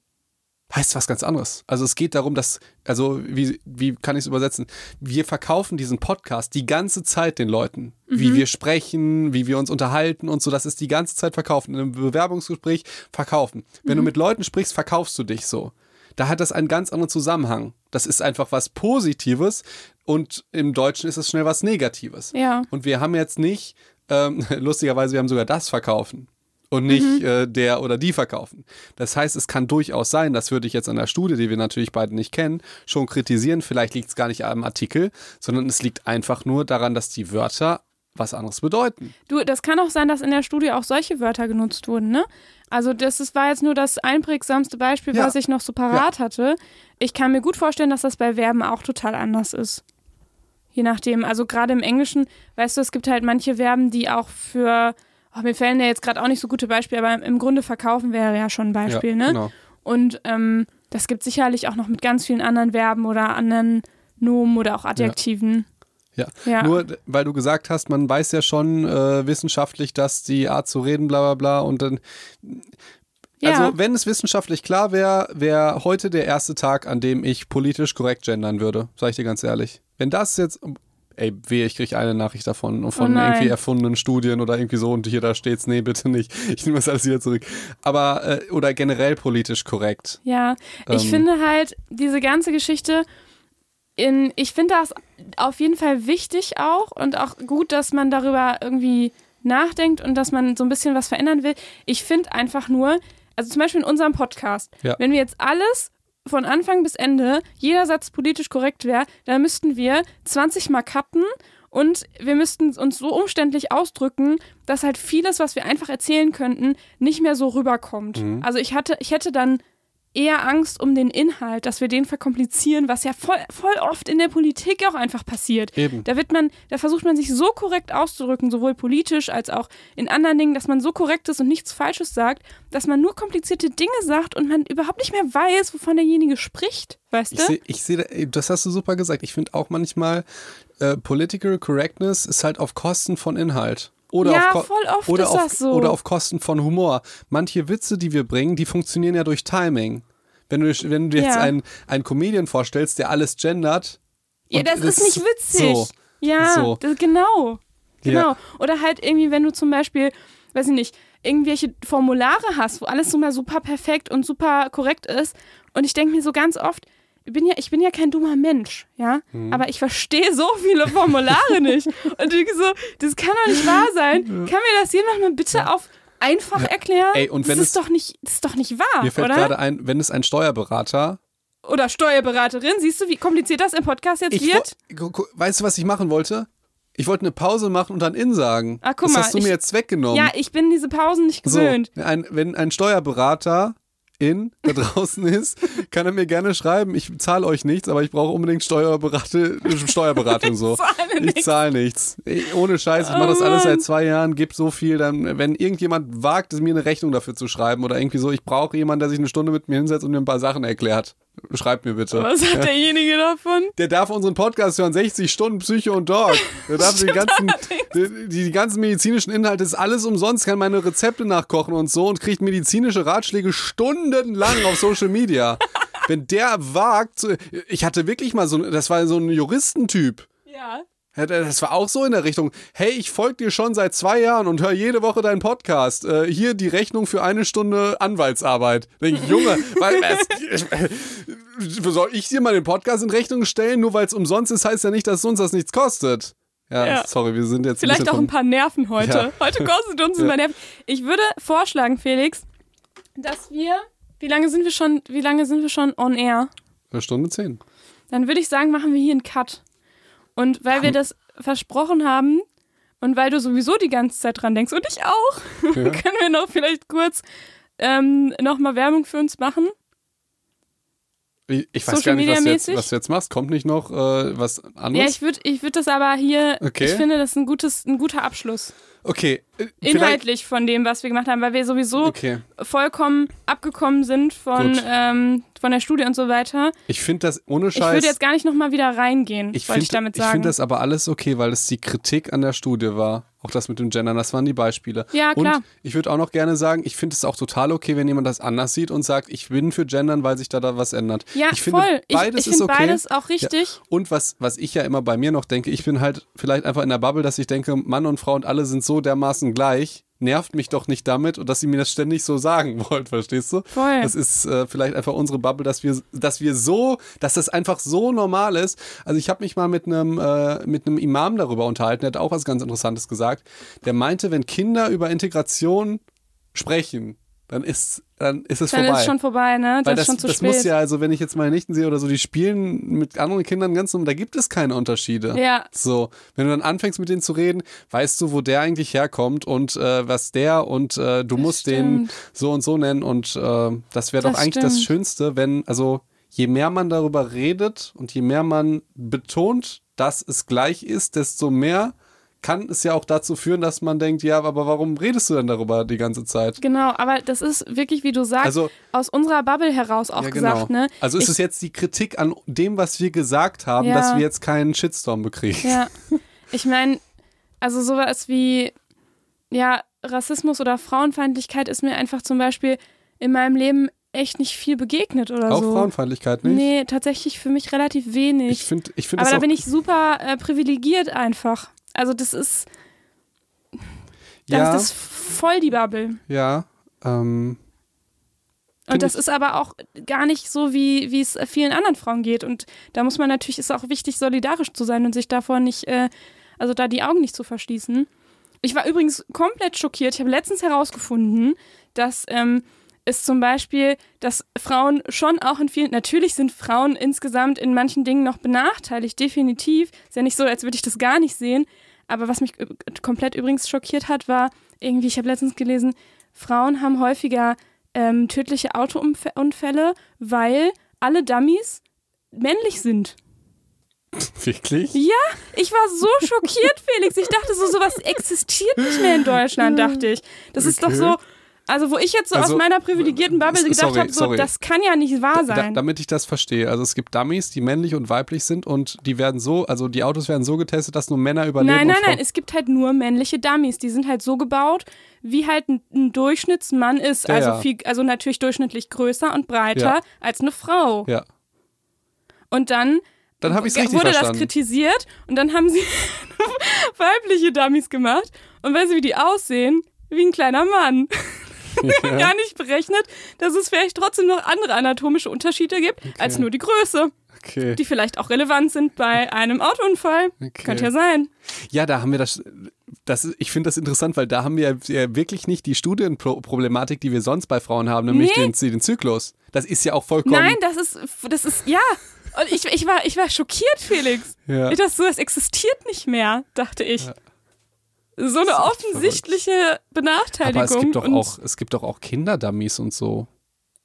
heißt was ganz anderes. Also es geht darum, dass, also wie, wie kann ich es übersetzen? Wir verkaufen diesen Podcast die ganze Zeit den Leuten. Wie wir sprechen, wie wir uns unterhalten und so. Das ist die ganze Zeit verkaufen. In einem Bewerbungsgespräch verkaufen. Wenn du mit Leuten sprichst, verkaufst du dich so. Da hat das einen ganz anderen Zusammenhang. Das ist einfach was Positives und im Deutschen ist es schnell was Negatives. Ja. Und wir haben jetzt nicht, ähm, lustigerweise, wir haben sogar das verkaufen und nicht äh, der oder die verkaufen. Das heißt, es kann durchaus sein, das würde ich jetzt an der Studie, die wir natürlich beide nicht kennen, schon kritisieren. Vielleicht liegt es gar nicht am Artikel, sondern es liegt einfach nur daran, dass die Wörter was anderes bedeuten. Du, das kann auch sein, dass in der Studie auch solche Wörter genutzt wurden, ne? Also das ist, war jetzt nur das einprägsamste Beispiel, Ja. was ich noch so parat hatte. Ich kann mir gut vorstellen, dass das bei Verben auch total anders ist. Je nachdem, also gerade im Englischen, weißt du, es gibt halt manche Verben, die auch für, oh, mir fällen ja jetzt gerade auch nicht so gute Beispiele, aber im Grunde verkaufen wäre ja schon ein Beispiel, ja, ne? Genau. Und ähm, das gibt sicherlich auch noch mit ganz vielen anderen Verben oder anderen Nomen oder auch Adjektiven. Ja. Ja. Nur d- weil du gesagt hast, man weiß ja schon äh, wissenschaftlich, dass die Art zu reden, bla bla bla und dann Ja. Also, wenn es wissenschaftlich klar wäre, wäre heute der erste Tag, an dem ich politisch korrekt gendern würde. Sag ich dir ganz ehrlich. Wenn das jetzt. Ey, wehe, ich kriege eine Nachricht davon, von Oh irgendwie erfundenen Studien oder irgendwie so und hier da steht's, nee, bitte nicht. Ich nehme das alles wieder zurück. Aber, äh, oder generell politisch korrekt. Ja, ich Ähm. finde halt diese ganze Geschichte, in, ich finde das auf jeden Fall wichtig auch und auch gut, dass man darüber irgendwie nachdenkt und dass man so ein bisschen was verändern will. Ich finde einfach nur, also zum Beispiel in unserem Podcast, Ja. wenn wir jetzt alles von Anfang bis Ende, jeder Satz politisch korrekt wäre, dann müssten wir 20 Mal cutten und wir müssten uns so umständlich ausdrücken, dass halt vieles, was wir einfach erzählen könnten, nicht mehr so rüberkommt. Mhm. Also ich hatte, ich hätte dann eher Angst um den Inhalt, dass wir den verkomplizieren, was ja voll, voll oft in der Politik auch einfach passiert. Eben. Da wird man, da versucht man sich so korrekt auszudrücken, sowohl politisch als auch in anderen Dingen, dass man so korrekt ist und nichts Falsches sagt, dass man nur komplizierte Dinge sagt und man überhaupt nicht mehr weiß, wovon derjenige spricht, weißt Ich du? sehe, ich seh, ey, das hast du super gesagt. Ich finde auch manchmal, äh, Political Correctness ist halt auf Kosten von Inhalt. Oder Ja, auf voll oft oder ist auf, das so. Oder auf Kosten von Humor. Manche Witze, die wir bringen, die funktionieren ja durch Timing. Wenn du, wenn du jetzt Ja. einen, einen Comedian vorstellst, der alles gendert. Ja, und das, ist nicht witzig. So. Ja, So. Das, genau. Genau. Ja. Oder halt irgendwie, wenn du zum Beispiel, weiß ich nicht, irgendwelche Formulare hast, wo alles so mal super perfekt und super korrekt ist. Und ich denke mir so ganz oft, bin ja, ich bin ja kein dummer Mensch, ja, Mhm. aber ich verstehe so viele Formulare nicht. Und ich denke so, das kann doch nicht wahr sein. Kann mir das jemand mal bitte auf einfach erklären? Ey, und wenn das es- ist doch nicht, das ist doch nicht wahr, Mir fällt oder? gerade ein, wenn es ein Steuerberater. Oder Steuerberaterin, siehst du, wie kompliziert das im Podcast jetzt Ich, wird? weißt du, was ich machen wollte? Ich wollte eine Pause machen und dann in sagen. Ah, guck das mal, hast du ich- mir jetzt weggenommen. Ja, ich bin diese Pausen nicht So, gewöhnt. ein, wenn ein Steuerberater in da draußen ist, kann er mir gerne schreiben, ich zahle euch nichts, aber ich brauche unbedingt Steuerberate, Steuerberatung so. Ich zahle Ich nichts. zahle nichts. Ich, ohne Scheiß, ich mache das Oh alles seit zwei Jahren, gib so viel, dann, wenn irgendjemand wagt, es mir eine Rechnung dafür zu schreiben oder irgendwie so, ich brauche jemanden, der sich eine Stunde mit mir hinsetzt und mir ein paar Sachen erklärt. Schreibt mir bitte. Was hat derjenige davon? Der darf unseren Podcast hören, 60 Stunden Psycho und Dog. Der darf die ganzen, die, die ganzen medizinischen Inhalte, ist alles umsonst, kann meine Rezepte nachkochen und so und kriegt medizinische Ratschläge stundenlang auf Social Media. Wenn der wagt, ich hatte wirklich mal so, das war so ein Juristentyp. Ja. Das war auch so in der Richtung. Hey, ich folge dir schon seit zwei Jahren und höre jede Woche deinen Podcast. Äh, hier die Rechnung für eine Stunde Anwaltsarbeit. Denk ich, Junge, weil, es, soll ich dir mal den Podcast in Rechnung stellen? Nur weil es umsonst ist, heißt ja nicht, dass uns das nichts kostet. Ja, Ja. sorry, wir sind jetzt Vielleicht ein auch ein paar Nerven heute. Ja. Heute kostet uns ein paar Nerven. Ich würde vorschlagen, Felix, dass wir. Wie lange sind wir schon, wie lange sind wir schon on air? Eine Stunde zehn. Dann würde ich sagen, machen wir hier einen Cut. Und weil wir das versprochen haben und weil du sowieso die ganze Zeit dran denkst und ich auch, Ja. können wir noch vielleicht kurz ähm, nochmal Werbung für uns machen. Ich, ich weiß Social gar nicht, was du, jetzt, was du jetzt machst. Kommt nicht noch äh, was Ja, anderes? ich würde ich würd das aber hier, Okay. ich finde, das ist ein, gutes, ein guter Abschluss. Okay. äh, Inhaltlich von dem, was wir gemacht haben, weil wir sowieso Okay. vollkommen abgekommen sind von, ähm, von der Studie und so weiter. Ich finde das ohne Ich Scheiß. würde jetzt gar nicht nochmal wieder reingehen, Ich wollte finde ich damit ich sagen. find das aber alles okay, weil es die Kritik an der Studie war. Auch das mit dem Gendern, das waren die Beispiele. Ja, klar. Und ich würde auch noch gerne sagen, ich finde es auch total okay, wenn jemand das anders sieht und sagt, ich bin für Gendern, weil sich da, da was ändert. ja, ich finde, voll. Beides ich ich ist finde okay. beides auch richtig. Und was, was ich ja immer bei mir noch denke, ich bin halt vielleicht einfach in der Bubble, dass ich denke, Mann und Frau und alle sind so dermaßen gleich. Nervt mich doch nicht damit und dass ihr mir das ständig so sagen wollt, verstehst du? Voll. Das ist äh, vielleicht einfach unsere Bubble, dass wir, dass wir so, dass das einfach so normal ist. Also ich habe mich mal mit einem äh, mit einem Imam darüber unterhalten, der hat auch was ganz Interessantes gesagt. Der meinte, wenn Kinder über Integration sprechen, dann ist dann ist es Dann vorbei. ist schon vorbei, ne? Das das, ist schon zu das spät. muss ja, also wenn ich jetzt meine Nichten sehe oder so, die spielen mit anderen Kindern ganz normal, da gibt es keine Unterschiede. Ja. So, wenn du dann anfängst mit denen zu reden, weißt du, wo der eigentlich herkommt und äh, was der und äh, du musst den stimmt. so und so nennen und äh, das wäre doch Das eigentlich das stimmt. Schönste, wenn, also je mehr man darüber redet und je mehr man betont, dass es gleich ist, desto mehr kann es ja auch dazu führen, dass man denkt, ja, aber warum redest du denn darüber die ganze Zeit? Genau, aber das ist wirklich, wie du sagst, Also- aus unserer Bubble heraus auch ja, genau. gesagt, ne? Also ist Ich- es jetzt die Kritik an dem, was wir gesagt haben, Ja. dass wir jetzt keinen Shitstorm bekriegen. Ja, ich meine, also sowas wie, ja, Rassismus oder Frauenfeindlichkeit ist mir einfach zum Beispiel in meinem Leben echt nicht viel begegnet oder Auch so. Frauenfeindlichkeit nicht? Nee, tatsächlich für mich relativ wenig. Ich finde ich find Aber da auch, bin ich super äh, privilegiert einfach. Also das ist, da ja, ist das voll die Bubble. ja, ähm, Und das ist aber auch gar nicht so, wie wie es vielen anderen Frauen geht. Und da muss man natürlich, ist auch wichtig, solidarisch zu sein und sich davor nicht, äh, also da die Augen nicht zu verschließen. Ich war übrigens komplett schockiert. Ich habe letztens herausgefunden, dass ähm, es zum Beispiel, dass Frauen schon auch in vielen, natürlich sind Frauen insgesamt in manchen Dingen noch benachteiligt, definitiv. Ist ja nicht so, als würde ich das gar nicht sehen. Aber was mich komplett übrigens schockiert hat, war irgendwie, ich habe letztens gelesen, Frauen haben häufiger ähm, tödliche Autounfälle, weil alle Dummies männlich sind. wirklich? Ja, ich war so schockiert, Felix. Ich dachte so, sowas existiert nicht mehr in Deutschland, dachte ich. Das ist doch Okay. so, also wo ich jetzt so Also, aus meiner privilegierten Bubble gedacht habe, so, das kann ja nicht wahr Da, sein. damit ich das verstehe. Also es gibt Dummies, die männlich und weiblich sind und die werden so, also die Autos werden so getestet, dass nur Männer überleben. Nein, nein, nein, es gibt halt nur männliche Dummies. Die sind halt so gebaut, wie halt ein, ein Durchschnittsmann ist. Ja, also, viel, also natürlich durchschnittlich größer und breiter Ja. als eine Frau. Ja, Und dann dann habe ich richtig wurde das verstanden. kritisiert und dann haben sie weibliche Dummies gemacht. Und weißt du, wie die aussehen? Wie ein kleiner Mann. Gar nicht berechnet, dass es vielleicht trotzdem noch andere anatomische Unterschiede gibt, als nur die Größe, Okay. die vielleicht auch relevant sind bei einem Autounfall. Okay. Könnte ja sein. Ja, da haben wir das. das ich finde das interessant, weil da haben wir ja wirklich nicht die Studienproblematik, die wir sonst bei Frauen haben, nämlich Nee. den, den Zyklus. Das ist ja auch vollkommen. Nein, das ist, das ist, ja. Und ich, ich, war, ich war schockiert, Felix. Ja. Ich dachte so, das existiert nicht mehr, dachte ich. So eine offensichtliche Benachteiligung. aber es gibt doch auch, es gibt doch auch Kinderdummies und so.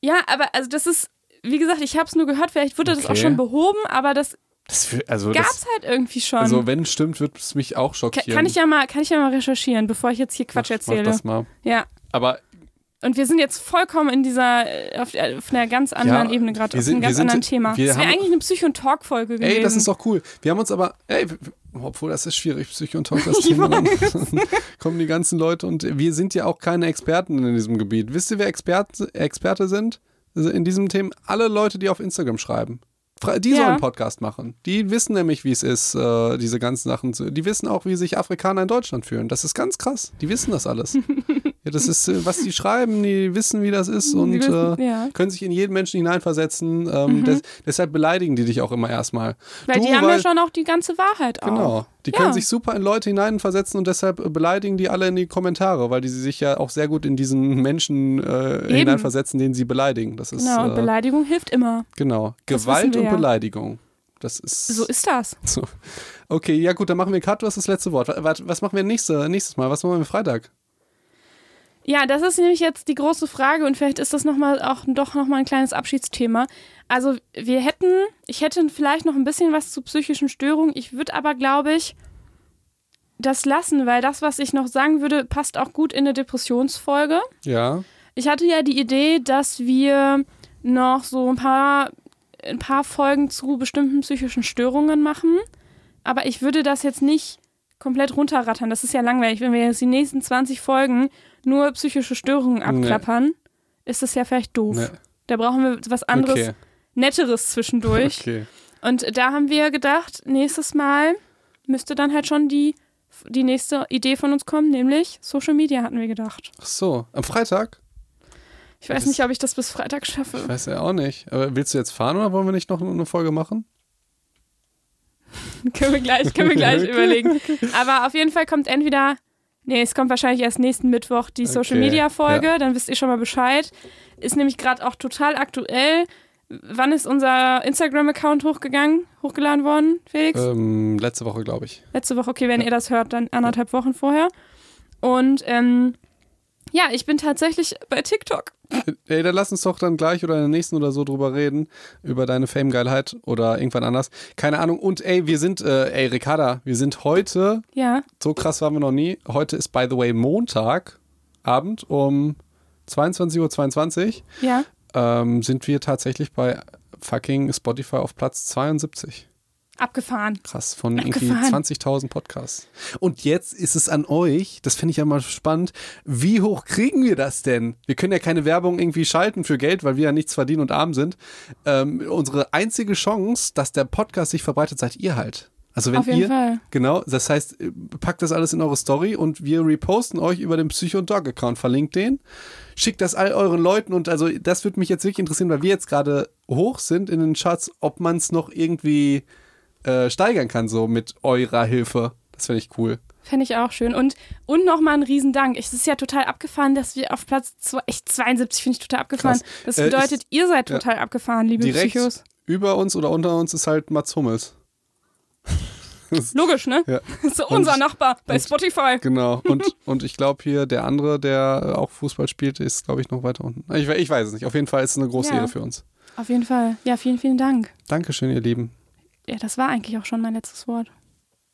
Ja, aber also das ist, wie gesagt, ich habe es nur gehört, vielleicht wurde das auch Okay. schon behoben, aber das Das für, also, gab's das, halt irgendwie schon. also wenn es stimmt, wird es mich auch schockieren. kann ich ja mal, kann ich ja mal recherchieren, bevor ich jetzt hier Quatsch Mach- erzähle. Mach das mal. Ja, Aber und wir sind jetzt vollkommen in dieser, äh, auf, äh, auf einer ganz anderen Ja, Ebene gerade, auf einem ganz sind- anderen Thema. wir Das wäre eigentlich eine Psycho- und Talk-Folge gewesen. Ey, das ist doch cool. Wir haben uns aber, ey, obwohl das ist schwierig, Psycho und Talk, das Thema, dann kommen die ganzen Leute und wir sind ja auch keine Experten in diesem Gebiet. Wisst ihr, wer Experte, Experte sind? Also In diesem Thema alle Leute, die auf Instagram schreiben. Die Ja. sollen einen Podcast machen. Die wissen nämlich, wie es ist, äh, diese ganzen Sachen zu. Die wissen auch, wie sich Afrikaner in Deutschland fühlen. Das ist ganz krass. Die wissen das alles. ja, das ist, äh, was die schreiben, die wissen, wie das ist und wissen- äh, ja. können sich in jeden Menschen hineinversetzen. Ähm, des, deshalb beleidigen die dich auch immer erstmal. Weil Du, die haben weil- ja schon auch die ganze Wahrheit auch. Genau. Die Ja. können sich super in Leute hineinversetzen und deshalb beleidigen die alle in die Kommentare, weil die sich ja auch sehr gut in diesen Menschen äh, hineinversetzen, den sie beleidigen. Das ist Genau, und äh, Beleidigung hilft immer. genau Das Gewalt und ja. Beleidigung. Das ist So ist das. so. Okay, ja gut, dann machen wir Cut. Du hast das letzte Wort. Was, was machen wir nächste, nächstes Mal? Was machen wir Freitag? Ja, das ist nämlich jetzt die große Frage und vielleicht ist das noch mal auch doch nochmal ein kleines Abschiedsthema. Also wir hätten, ich hätte vielleicht noch ein bisschen was zu psychischen Störungen. Ich würde aber, glaube ich, das lassen, weil das, was ich noch sagen würde, passt auch gut in eine Depressionsfolge. Ja. Ich hatte ja die Idee, dass wir noch so ein paar, ein paar Folgen zu bestimmten psychischen Störungen machen. Aber ich würde das jetzt nicht komplett runterrattern. Das ist ja langweilig. Wenn wir jetzt die nächsten 20 Folgen nur psychische Störungen abklappern, ist das ja vielleicht doof. Ne. Da brauchen wir was anderes, Okay. Netteres zwischendurch. okay. Und da haben wir gedacht, nächstes Mal müsste dann halt schon die, die nächste Idee von uns kommen, nämlich Social Media hatten wir gedacht. Ach so, am Freitag? Ich weiß Das- nicht, ob ich das bis Freitag schaffe. Ich weiß ja auch nicht. Aber willst du jetzt fahren oder wollen wir nicht noch eine Folge machen? können wir gleich, können wir gleich überlegen. Aber auf jeden Fall kommt entweder, nee, es kommt wahrscheinlich erst nächsten Mittwoch die Social Okay, Media Folge, dann wisst ihr schon mal Bescheid. Ist nämlich gerade auch total aktuell. Wann ist unser Instagram-Account hochgegangen, hochgeladen worden, Felix? Ähm, letzte Woche, glaube ich. Letzte Woche, okay, wenn ihr das hört, dann anderthalb Wochen vorher. Und ähm, ja, ich bin tatsächlich bei TikTok. Ey, dann lass uns doch dann gleich oder in der nächsten oder so drüber reden, über deine Fame-Geilheit oder irgendwann anders. Keine Ahnung. Und ey, wir sind, äh, ey, Ricarda, wir sind heute, Ja, so krass waren wir noch nie. Heute ist, by the way, Montag, Abend um 22.22 Uhr. ja. Ähm, sind wir tatsächlich bei fucking Spotify auf Platz 72. Abgefahren. Krass, von irgendwie Abgefahren. 20.000 Podcasts. Und jetzt ist es an euch, das finde ich ja mal spannend, wie hoch kriegen wir das denn? Wir können ja keine Werbung irgendwie schalten für Geld, weil wir ja nichts verdienen und arm sind. Ähm, unsere einzige Chance, dass der Podcast sich verbreitet, seid ihr halt. Also wenn Auf jeden ihr, Fall. genau, das heißt, äh, packt das alles in eure Story und wir reposten euch über den Psycho Dog Account, verlinkt den, schickt das all euren Leuten und also das würde mich jetzt wirklich interessieren, weil wir jetzt gerade hoch sind in den Charts, ob man es noch irgendwie äh, steigern kann, so mit eurer Hilfe. Das finde ich cool. Fände ich auch schön. Und, und nochmal ein Riesendank. Es ist ja total abgefahren, dass wir auf Platz zwei, echt 72 finde ich total abgefahren. Krass. Das Äh, bedeutet, ist- ihr seid ja. total abgefahren, liebe Direkt Psychos. über uns oder unter uns ist halt Mats Hummels. Logisch, ne? Ja. Das ist so unser Und- Nachbar bei und- Spotify. Genau. Und, und ich glaube hier, der andere, der auch Fußball spielt, ist, glaube ich, noch weiter unten. Ich, ich weiß es nicht. Auf jeden Fall ist es eine große Ja. Ehre für uns. Auf jeden Fall. Ja, vielen, vielen Dank. Dankeschön, ihr Lieben. Ja, das war eigentlich auch schon mein letztes Wort.